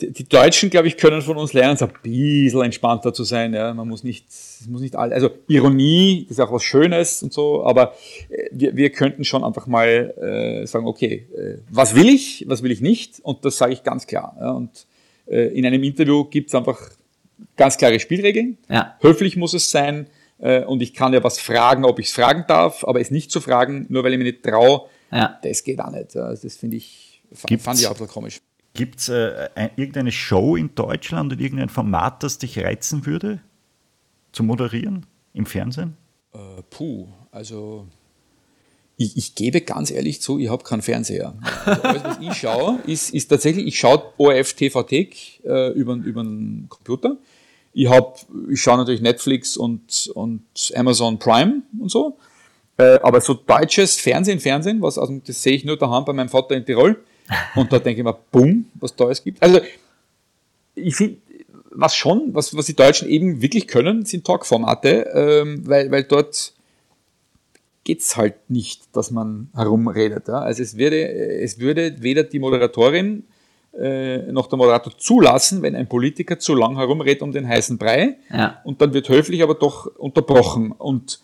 die Deutschen, glaube ich, können von uns lernen, so ein bisschen entspannter zu sein. Ja. Man muss nicht, muss nicht all, also Ironie ist auch was Schönes und so, aber äh, wir, wir könnten schon einfach mal äh, sagen, okay, äh, was will ich, was will ich nicht? Und das sage ich ganz klar. Ja. Und äh, in einem Interview gibt es einfach ganz klare Spielregeln. Ja. Höflich muss es sein äh, und ich kann ja was fragen, ob ich es fragen darf, aber es nicht zu fragen, nur weil ich mir nicht traue, ja. das geht auch nicht. Also das finde ich, Gibt's, fand ich auch komisch. Gibt es äh, irgendeine Show in Deutschland und irgendein Format, das dich reizen würde, zu moderieren im Fernsehen? Äh, puh, also ich, ich, gebe ganz ehrlich zu, ich habe keinen Fernseher. Also alles, was ich schaue, ist, ist tatsächlich, ich schaue ORF TVT äh, über, über den Computer. Ich, hab, ich schaue natürlich Netflix und, und Amazon Prime und so. Äh, aber so deutsches Fernsehen, Fernsehen, was, also das sehe ich nur daheim bei meinem Vater in Tirol. Und da denke ich mir, bumm, was da es gibt. Also, ich finde, was schon, was, was die Deutschen eben wirklich können, sind Talkformate, ähm, weil, weil dort geht's halt nicht, dass man herumredet. Ja? Also es würde, es würde weder die Moderatorin äh, noch der Moderator zulassen, wenn ein Politiker zu lang herumredet um den heißen Brei ja. und dann wird höflich aber doch unterbrochen. Und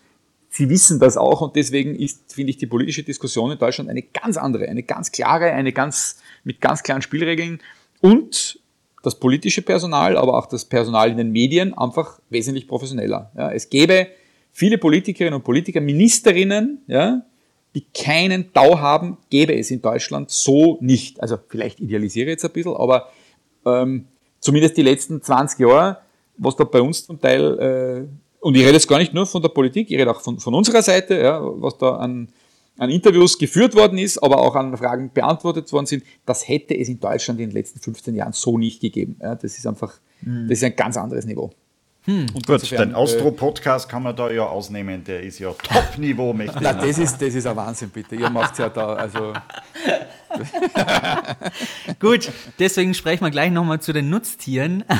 Sie wissen das auch und deswegen ist, finde ich, die politische Diskussion in Deutschland eine ganz andere, eine ganz klare, eine ganz, mit ganz klaren Spielregeln und das politische Personal, aber auch das Personal in den Medien einfach wesentlich professioneller. Ja, es gäbe viele Politikerinnen und Politiker, Ministerinnen, ja, die keinen Tau haben, gäbe es in Deutschland so nicht. Also vielleicht idealisiere ich jetzt ein bisschen, aber ähm, zumindest die letzten 20 Jahre, was da bei uns zum Teil äh, und ich rede jetzt gar nicht nur von der Politik, ich rede auch von, von unserer Seite, ja, was da an, an Interviews geführt worden ist, aber auch an Fragen beantwortet worden sind, das hätte es in Deutschland in den letzten 15 Jahren so nicht gegeben. Ja, das ist einfach, hm. das ist ein ganz anderes Niveau. Hm. Und Gut, den Austro-Podcast kann man da ja ausnehmen, der ist ja Top-Niveau (laughs) mächtig. Na, das ist, das ist ein Wahnsinn, bitte. Ihr macht ja da, also (laughs) (laughs) Gut, deswegen sprechen wir gleich nochmal zu den Nutztieren. (laughs)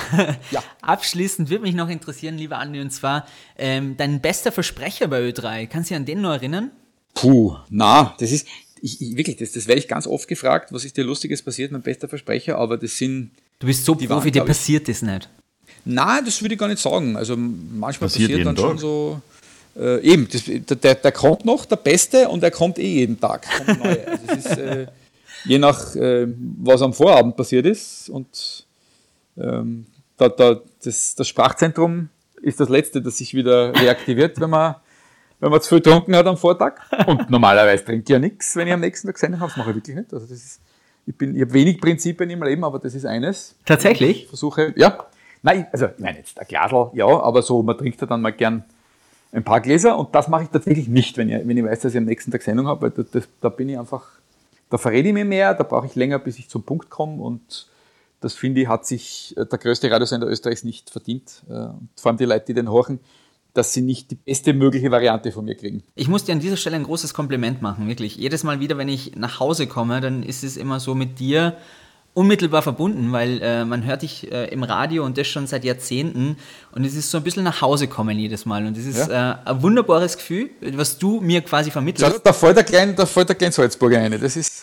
Ja. Abschließend würde mich noch interessieren, lieber Andi, und zwar ähm, dein bester Versprecher bei Ö3. Kannst du dich an den noch erinnern? Puh, na, das ist, ich, ich, wirklich, das, das werde ich ganz oft gefragt, was ist dir Lustiges passiert, mein bester Versprecher, aber das sind, Du bist so Die Profi, waren, dir passiert das nicht. na, das würde ich gar nicht sagen. Also manchmal Passiert passiert, dann jeden schon Tag. so, äh, eben, das, der, der, der kommt noch, der Beste, und er kommt eh jeden Tag. Kommt neu. Also ist, äh, je nach, äh, was am Vorabend passiert ist und ähm, da, da, das, das Sprachzentrum ist das Letzte, das sich wieder reaktiviert, wenn man, wenn man zu viel getrunken hat am Vortag. Und normalerweise trinke ich ja nichts, wenn ich am nächsten Tag Sendung habe. Das mache ich wirklich nicht. Also das ist, ich, bin, ich habe wenig Prinzipien im Leben, aber das ist eines. Tatsächlich? Ich versuche, ja. Nein, also ich meine jetzt ein Glasl, ja, aber so, man trinkt ja dann mal gern ein paar Gläser und das mache ich tatsächlich nicht, wenn ich, wenn ich weiß, dass ich am nächsten Tag Sendung habe, weil das, das, da bin ich einfach, da verrede ich mir mehr, da brauche ich länger, bis ich zum Punkt komme und das finde ich, hat sich äh, der größte Radiosender Österreichs nicht verdient. Äh, vor allem die Leute, die den horchen, dass sie nicht die beste mögliche Variante von mir kriegen. Ich muss dir an dieser Stelle ein großes Kompliment machen, wirklich. Jedes Mal wieder, wenn ich nach Hause komme, dann ist es immer so mit dir unmittelbar verbunden, weil äh, man hört dich äh, im Radio und das schon seit Jahrzehnten und es ist so ein bisschen nach Hause kommen jedes Mal und es ist äh, ein wunderbares Gefühl, was du mir quasi Schau, vermittelst. da fällt der kleine, da fällt der kleine Salzburger rein. Das ist,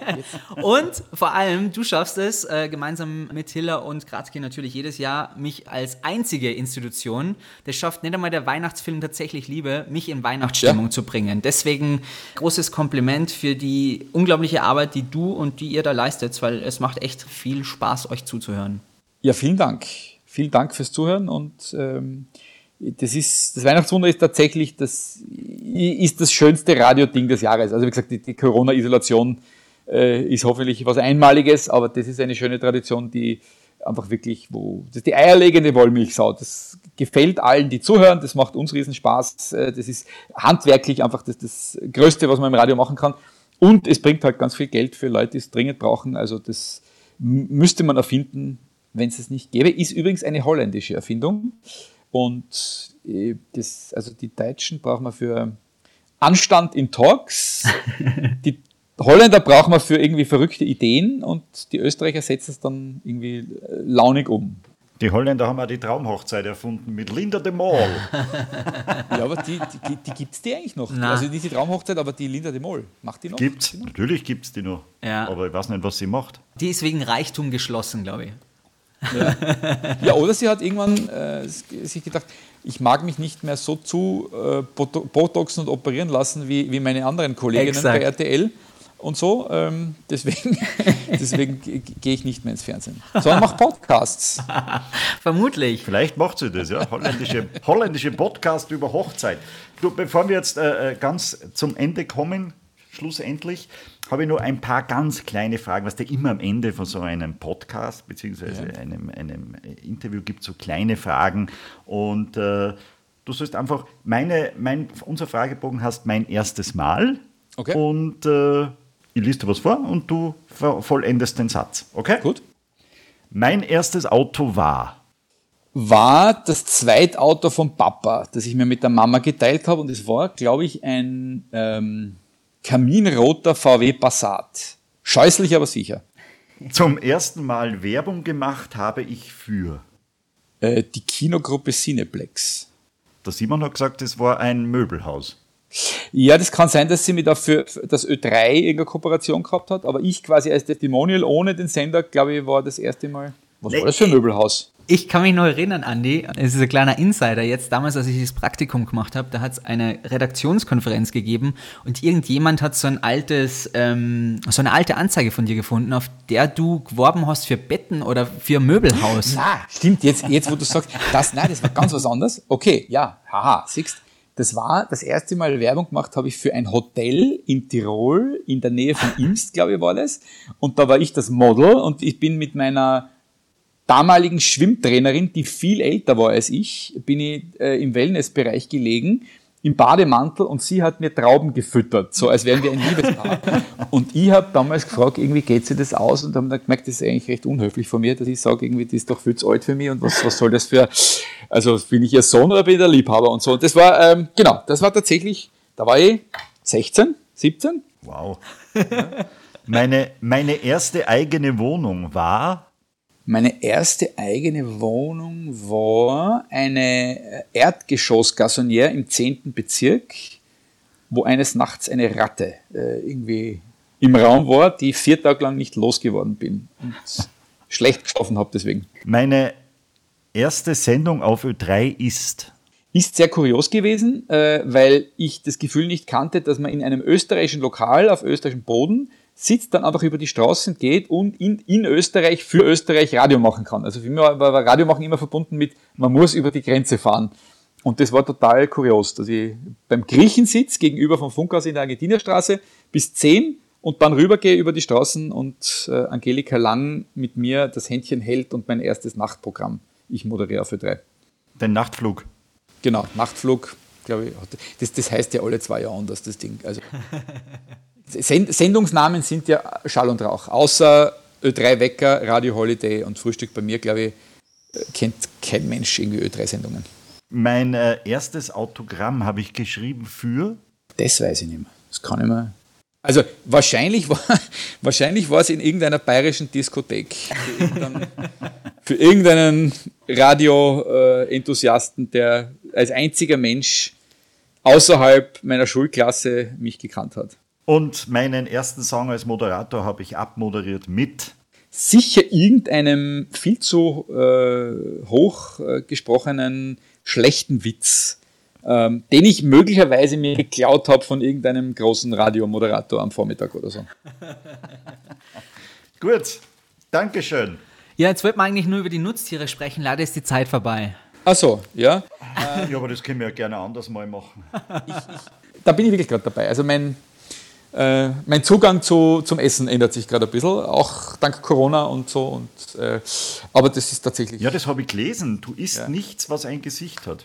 (laughs) Und vor allem, du schaffst es, äh, gemeinsam mit Hiller und Kratzki natürlich jedes Jahr, mich als einzige Institution, das schafft nicht einmal der Weihnachtsfilm tatsächlich Liebe, mich in Weihnachtsstimmung Ja. zu bringen. Deswegen großes Kompliment für die unglaubliche Arbeit, die du und die ihr da leistet, weil es macht echt viel Spaß, euch zuzuhören. Ja, vielen Dank. Vielen Dank fürs Zuhören und ähm, das ist das Weihnachtswunder ist tatsächlich das ist das schönste Radioding des Jahres. Also wie gesagt, die, die Corona-Isolation äh, ist hoffentlich was Einmaliges, aber das ist eine schöne Tradition, die einfach wirklich, wo das ist die eierlegende Wollmilchsau. Das gefällt allen, die zuhören. Das macht uns riesen Spaß. Äh, Das ist handwerklich einfach das, das Größte, was man im Radio machen kann. Und es bringt halt ganz viel Geld für Leute, die es dringend brauchen. Also das müsste man erfinden, wenn es es nicht gäbe. Ist übrigens eine holländische Erfindung. Und äh, das, also die Deutschen brauchen wir für Anstand in Talks. (laughs) die Holländer brauchen wir für irgendwie verrückte Ideen und die Österreicher setzen es dann irgendwie äh, launig um. Die Holländer haben auch die Traumhochzeit erfunden mit Linda de Mol. (laughs) Ja, aber die, die, die gibt es die eigentlich noch. Na. Also nicht die Traumhochzeit, aber die Linda de Mol. Macht die noch? Gibt's? Natürlich gibt's die noch. Ja. Aber ich weiß nicht, was sie macht. Die ist wegen Reichtum geschlossen, glaube ich. Ja, oder sie hat irgendwann äh, sich gedacht, ich mag mich nicht mehr so zu äh, boto- botoxen und operieren lassen wie, wie meine anderen Kolleginnen Exakt. bei RTL und so. Ähm, (laughs) deswegen deswegen ge- gehe ich nicht mehr ins Fernsehen, sondern mache Podcasts. (laughs) Vermutlich. Vielleicht macht sie das, ja. Holländische, holländische Podcast über Hochzeit. Du, bevor wir jetzt äh, äh, ganz zum Ende kommen, schlussendlich, habe ich nur ein paar ganz kleine Fragen, was der immer am Ende von so einem Podcast beziehungsweise einem, einem äh, Interview gibt, so kleine Fragen. Und äh, du sollst einfach, meine, mein, unser Fragebogen heißt mein erstes Mal. Okay. Und äh, ich lese dir was vor und du vollendest den Satz. Okay? Gut. Mein erstes Auto war. War das Zweitauto von Papa, das ich mir mit der Mama geteilt habe und es war, glaube ich, ein ähm, kaminroter VW Passat. Scheußlich, aber sicher. Zum ersten Mal Werbung gemacht habe ich für. Äh, die Kinogruppe Cineplex. Der Simon hat gesagt, es war ein Möbelhaus. Ja, das kann sein, dass sie mit dafür das Ö3 irgendeine Kooperation gehabt hat, aber ich quasi als Testimonial ohne den Sender, glaube ich, war das erste Mal. Was war das für ein Möbelhaus? Ich kann mich noch erinnern, Andi, es ist ein kleiner Insider jetzt, damals, als ich das Praktikum gemacht habe, da hat es eine Redaktionskonferenz gegeben und irgendjemand hat so ein altes, ähm, so eine alte Anzeige von dir gefunden, auf der du geworben hast für Betten oder für Möbelhaus. Na, stimmt, jetzt, jetzt wo du sagst, das, nein, das war ganz was anderes. Okay, ja, haha, siehst das war das erste Mal Werbung gemacht habe ich für ein Hotel in Tirol, in der Nähe von Imst, glaube ich, war das. Und da war ich das Model und ich bin mit meiner damaligen Schwimmtrainerin, die viel älter war als ich, bin ich äh, im Wellnessbereich gelegen, im Bademantel und sie hat mir Trauben gefüttert, so als wären wir ein Liebespaar. (laughs) Und ich habe damals gefragt, irgendwie geht sie das aus und haben dann gemerkt, das ist eigentlich recht unhöflich von mir, dass ich sage, irgendwie, die ist doch viel zu alt für mich und was, was soll das für, also bin ich ihr Sohn oder bin ich der Liebhaber und so. Und das war, ähm, genau, das war tatsächlich, da war ich 16, 17 Wow. Meine, meine erste eigene Wohnung war. Meine erste eigene Wohnung war eine Erdgeschoss-Gasonniere im 10. Bezirk, wo eines Nachts eine Ratte äh, irgendwie im Raum war, die vier Tage lang nicht losgeworden bin und (laughs) schlecht geschlafen habe deswegen. Meine erste Sendung auf Ö3 ist. Ist sehr kurios gewesen, äh, weil ich das Gefühl nicht kannte, dass man in einem österreichischen Lokal auf österreichischem Boden sitzt, dann einfach über die Straßen geht und in, in Österreich für Österreich Radio machen kann. Also für mich war, Radio machen immer verbunden mit, man muss über die Grenze fahren. Und das war total kurios, dass ich beim Griechen sitze, gegenüber vom Funkhaus in der Argentinerstraße, bis 10 und dann rübergehe über die Straßen und äh, Angelika Lang mit mir das Händchen hält und mein erstes Nachtprogramm. Ich moderiere für drei. Den Nachtflug. Genau, Nachtflug, glaube ich. Das, das heißt ja alle zwei Jahre anders, das Ding. Also, (laughs) Sendungsnamen sind ja Schall und Rauch. Außer Ö3 Wecker, Radio Holiday und Frühstück bei mir, glaube ich, äh, kennt kein Mensch irgendwie Ö3-Sendungen. Mein äh, erstes Autogramm habe ich geschrieben für. Das weiß ich nicht mehr. Das kann ich mir. Also wahrscheinlich war, (laughs) wahrscheinlich war es in irgendeiner bayerischen Diskothek. Für irgendeinen, für irgendeinen Radio-Enthusiasten, der als einziger Mensch außerhalb meiner Schulklasse mich gekannt hat. Und meinen ersten Song als Moderator habe ich abmoderiert mit sicher irgendeinem viel zu äh, hoch äh, gesprochenen schlechten Witz, ähm, den ich möglicherweise mir geklaut habe von irgendeinem großen Radiomoderator am Vormittag oder so. (laughs) Gut, Dankeschön. Ja, jetzt wollten wir eigentlich nur über die Nutztiere sprechen. Leider ist die Zeit vorbei. Ach so, ja. ja, aber das können wir ja gerne anders mal machen. Ich, ich, da bin ich wirklich gerade dabei. Also mein, äh, mein Zugang zu, zum Essen ändert sich gerade ein bisschen, auch dank Corona und so. Und, äh, aber das ist tatsächlich. Ja, das habe ich gelesen. Du isst ja. nichts, was ein Gesicht hat.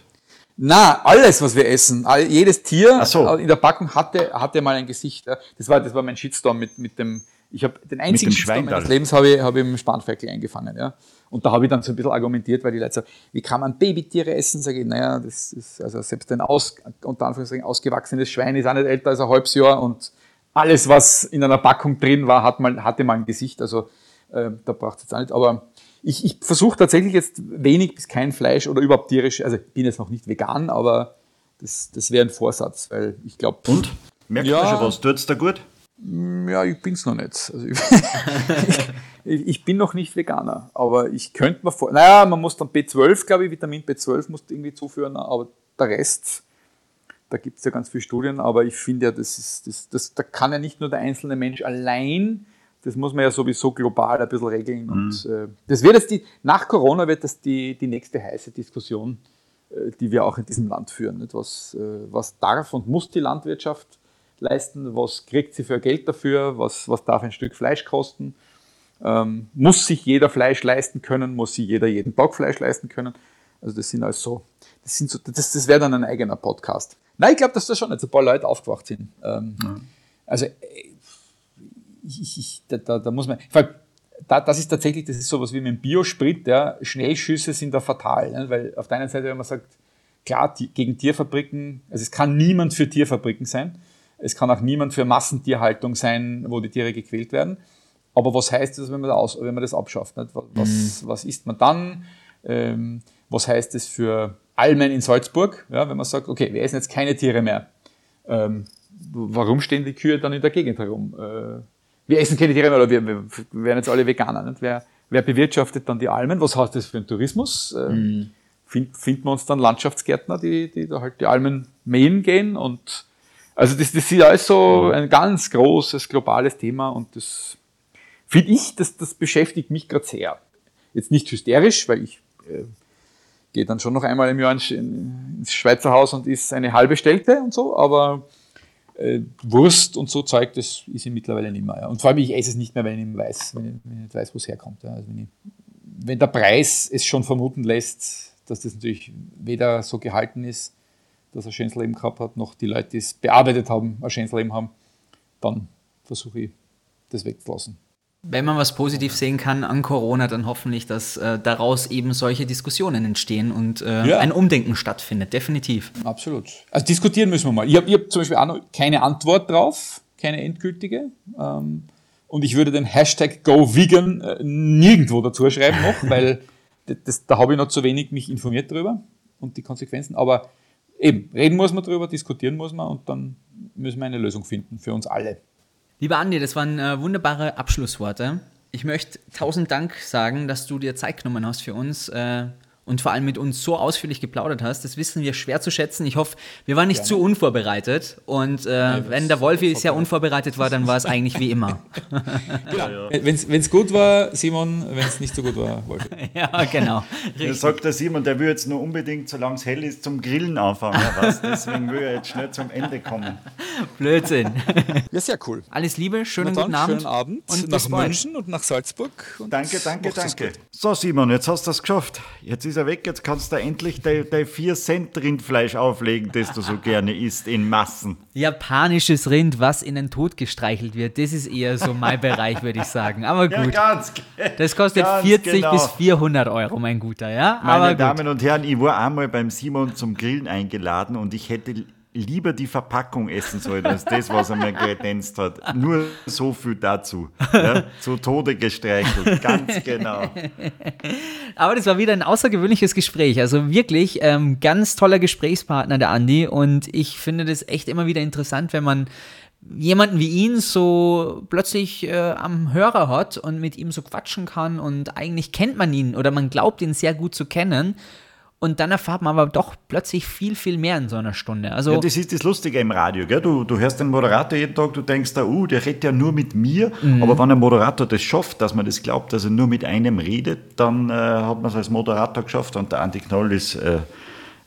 Na, alles, was wir essen. Jedes Tier so. in der Packung hatte, hatte mal ein Gesicht. Das war, das war mein Shitstorm mit, mit dem. Ich habe den einzigen Shitstorm meines Lebens habe ich, habe ich im Spanferkel eingefangen. Ja. Und da habe ich dann so ein bisschen argumentiert, weil die Leute sagen, wie kann man Babytiere essen? Sage ich, naja, das ist, also selbst ein aus, unter Anführungszeichen ausgewachsenes Schwein ist auch nicht älter als ein halbes Jahr und alles, was in einer Packung drin war, hat mal, hatte mal ein Gesicht. Also äh, da braucht es jetzt auch nicht. Aber ich, ich versuche tatsächlich jetzt wenig bis kein Fleisch oder überhaupt tierisch. Also ich bin jetzt noch nicht vegan, aber das, das wäre ein Vorsatz, weil ich glaube. Und? Merkst ja, du schon was? Tut's da gut? Mm, ja, ich bin's noch nicht. Also (laughs) ich, ich, bin noch nicht Veganer, aber ich könnte mir vor. Naja, man muss dann B12, glaube ich, Vitamin B12 muss irgendwie zuführen, aber der Rest da gibt es ja ganz viele Studien, aber ich finde ja, das ist, das, das, da kann ja nicht nur der einzelne Mensch allein, das muss man ja sowieso global ein bisschen regeln. Mhm. Und äh, das wird jetzt die, nach Corona wird das die, die nächste heiße Diskussion, äh, die wir auch in diesem Land führen. Nicht? Was, äh, was darf und muss die Landwirtschaft leisten? Was kriegt sie für Geld dafür? Was, was darf ein Stück Fleisch kosten? Ähm, muss sich jeder Fleisch leisten können? Muss sich jeder jeden Tag Fleisch leisten können? Also das sind also das sind so, das, das wäre dann ein eigener Podcast. Nein, ich glaube, dass da schon jetzt ein paar Leute aufgewacht sind. Ähm, mhm. Also, ich, ich, da, da, muss man, allem, da, das ist tatsächlich, das ist sowas wie mit dem Biosprit, ja, Schnellschüsse sind da fatal, ne? weil auf der einen Seite, wenn man sagt, klar, die, gegen Tierfabriken, also es kann niemand für Tierfabriken sein, es kann auch niemand für Massentierhaltung sein, wo die Tiere gequält werden, aber was heißt das, wenn man, das, wenn man das abschafft? Nicht? Was, mhm. was isst man dann? Ähm, was heißt das für Almen in Salzburg, ja, wenn man sagt, okay, wir essen jetzt keine Tiere mehr. Ähm, warum stehen die Kühe dann in der Gegend herum? Äh, wir essen keine Tiere mehr oder wir, wir werden jetzt alle Veganer. Nicht? Wer, wer bewirtschaftet dann die Almen? Was heißt das für einen Tourismus? Äh, mhm. find, finden wir uns dann Landschaftsgärtner, die, die da halt die Almen mähen gehen und also das, das ist alles so ein ganz großes globales Thema und das finde ich, das, das beschäftigt mich gerade sehr. Jetzt nicht hysterisch, weil ich äh, gehe dann schon noch einmal im Jahr ins Schweizer Haus und isst eine halbe Stelze und so, aber äh, Wurst und so Zeug, das ist ich mittlerweile nicht mehr. Ja. Und vor allem, ich esse es nicht mehr, wenn ich nicht weiß, wenn ich, wenn ich nicht weiß, wo es herkommt. Ja. Also wenn, ich, wenn der Preis es schon vermuten lässt, dass das natürlich weder so gehalten ist, dass er ein schönes Leben gehabt hat, noch die Leute, die es bearbeitet haben, ein schönes Leben haben, dann versuche ich das wegzulassen. Wenn man was positiv sehen kann an Corona, dann hoffentlich, dass äh, daraus eben solche Diskussionen entstehen und äh, ja. ein Umdenken stattfindet, definitiv. Absolut. Also diskutieren müssen wir mal. Ich habe hab zum Beispiel auch noch keine Antwort drauf, keine endgültige. Ähm, Und ich würde den Hashtag GoVegan äh, nirgendwo dazu schreiben noch, (laughs) weil das, da habe ich noch zu wenig mich informiert drüber und die Konsequenzen. Aber eben, reden muss man drüber, diskutieren muss man und dann müssen wir eine Lösung finden für uns alle. Lieber Andi, das waren äh, wunderbare Abschlussworte. Ich möchte tausend Dank sagen, dass du dir Zeit genommen hast für uns. Äh, und vor allem mit uns so ausführlich geplaudert hast. Das wissen wir schwer zu schätzen. Ich hoffe, wir waren nicht ja, zu unvorbereitet. Und äh, ja, wenn der Wolfi sehr unvorbereitet war, dann war es eigentlich wie immer. (laughs) genau. Ja, wenn es gut war, Simon, wenn es nicht so gut war, Wolfi. (laughs) ja, genau. Da sagt der Simon, der will jetzt nur unbedingt, solange es hell ist, zum Grillen anfangen. Was? Deswegen will er jetzt schnell zum Ende kommen. (laughs) Blödsinn. Ja, sehr cool. Alles Liebe, schönen guten Abend. Schönen Abend und nach München und nach Salzburg. Und danke, danke, danke. So, Simon, jetzt hast du das geschafft. Jetzt ist er weg, jetzt kannst du endlich dein, dein 4 Cent Rindfleisch auflegen, das du so gerne isst, in Massen. Japanisches Rind, was in den Tod gestreichelt wird, das ist eher so mein (laughs) Bereich, würde ich sagen. Aber gut. Ja, ganz, das kostet 40 genau. bis 400 Euro, mein Guter, ja? Meine Damen und Herren, ich war einmal beim Simon zum Grillen eingeladen und ich hätte lieber die Verpackung essen sollen, als das, was er mir kredenzt hat. Nur so viel dazu. Ja, (laughs) zu Tode gestreichelt, ganz genau. (laughs) Aber das war wieder ein außergewöhnliches Gespräch. Also wirklich ähm, ganz toller Gesprächspartner, der Andi. Und ich finde das echt immer wieder interessant, wenn man jemanden wie ihn so plötzlich äh, am Hörer hat und mit ihm so quatschen kann und eigentlich kennt man ihn oder man glaubt ihn sehr gut zu kennen und dann erfahrt man aber doch plötzlich viel, viel mehr in so einer Stunde. Also ja, das ist das Lustige im Radio. Gell? Du, du hörst den Moderator jeden Tag, du denkst da, uh, der redet ja nur mit mir. Mhm. Aber wenn ein Moderator das schafft, dass man das glaubt, dass er nur mit einem redet, dann äh, hat man es als Moderator geschafft. Und der Anti Knoll ist äh,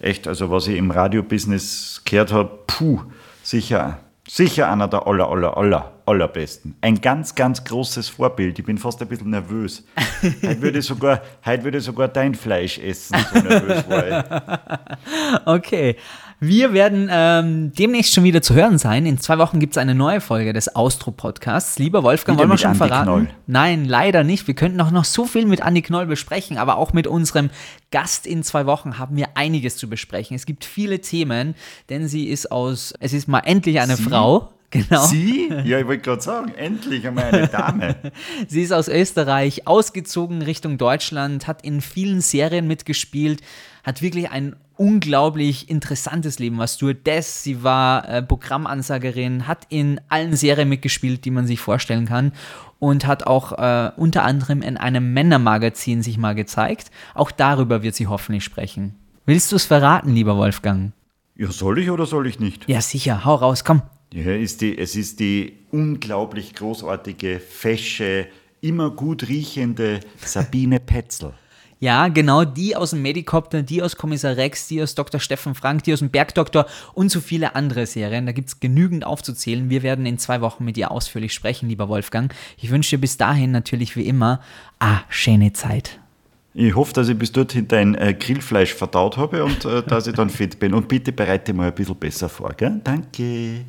echt, also was ich im Radiobusiness gehört habe, puh, sicher Sicher einer der aller, aller, aller, allerbesten. Ein ganz, ganz großes Vorbild. Ich bin fast ein bisschen nervös. (laughs) heute, würde ich sogar, heute würde ich sogar dein Fleisch essen, so nervös war ich. (laughs) Okay. Wir werden ähm, demnächst schon wieder zu hören sein. In zwei Wochen gibt es eine neue Folge des Austro-Podcasts. Lieber Wolfgang, wieder wollen wir schon Andi verraten? Knoll. Nein, leider nicht. Wir könnten auch noch so viel mit Andi Knoll besprechen, aber auch mit unserem Gast in zwei Wochen haben wir einiges zu besprechen. Es gibt viele Themen, denn sie ist aus, es ist mal endlich eine sie? Frau. (laughs) Genau. Sie? Ja, ich wollte gerade sagen, endlich einmal eine Dame. (laughs) Sie ist aus Österreich, ausgezogen Richtung Deutschland, hat in vielen Serien mitgespielt, hat wirklich ein unglaublich interessantes Leben, was Stewardess, sie war äh, Programmansagerin, hat in allen Serien mitgespielt, die man sich vorstellen kann und hat auch äh, unter anderem in einem Männermagazin sich mal gezeigt. Auch darüber wird sie hoffentlich sprechen. Willst du es verraten, lieber Wolfgang? Ja, soll ich oder soll ich nicht? Ja, sicher, hau raus, komm. Ja, ist die, es ist die unglaublich großartige, fesche, immer gut riechende Sabine Petzel. Ja, genau, die aus dem Medikopter, die aus Kommissar Rex, die aus Dr. Steffen Frank, die aus dem Bergdoktor und so viele andere Serien. Da gibt es genügend aufzuzählen. Wir werden in zwei Wochen mit ihr ausführlich sprechen, lieber Wolfgang. Ich wünsche dir bis dahin natürlich wie immer, ah, schöne Zeit. Ich hoffe, dass ich bis dorthin dein äh, Grillfleisch verdaut habe und äh, dass ich dann fit bin. Und bitte bereite mal ein bisschen besser vor, gell? Danke.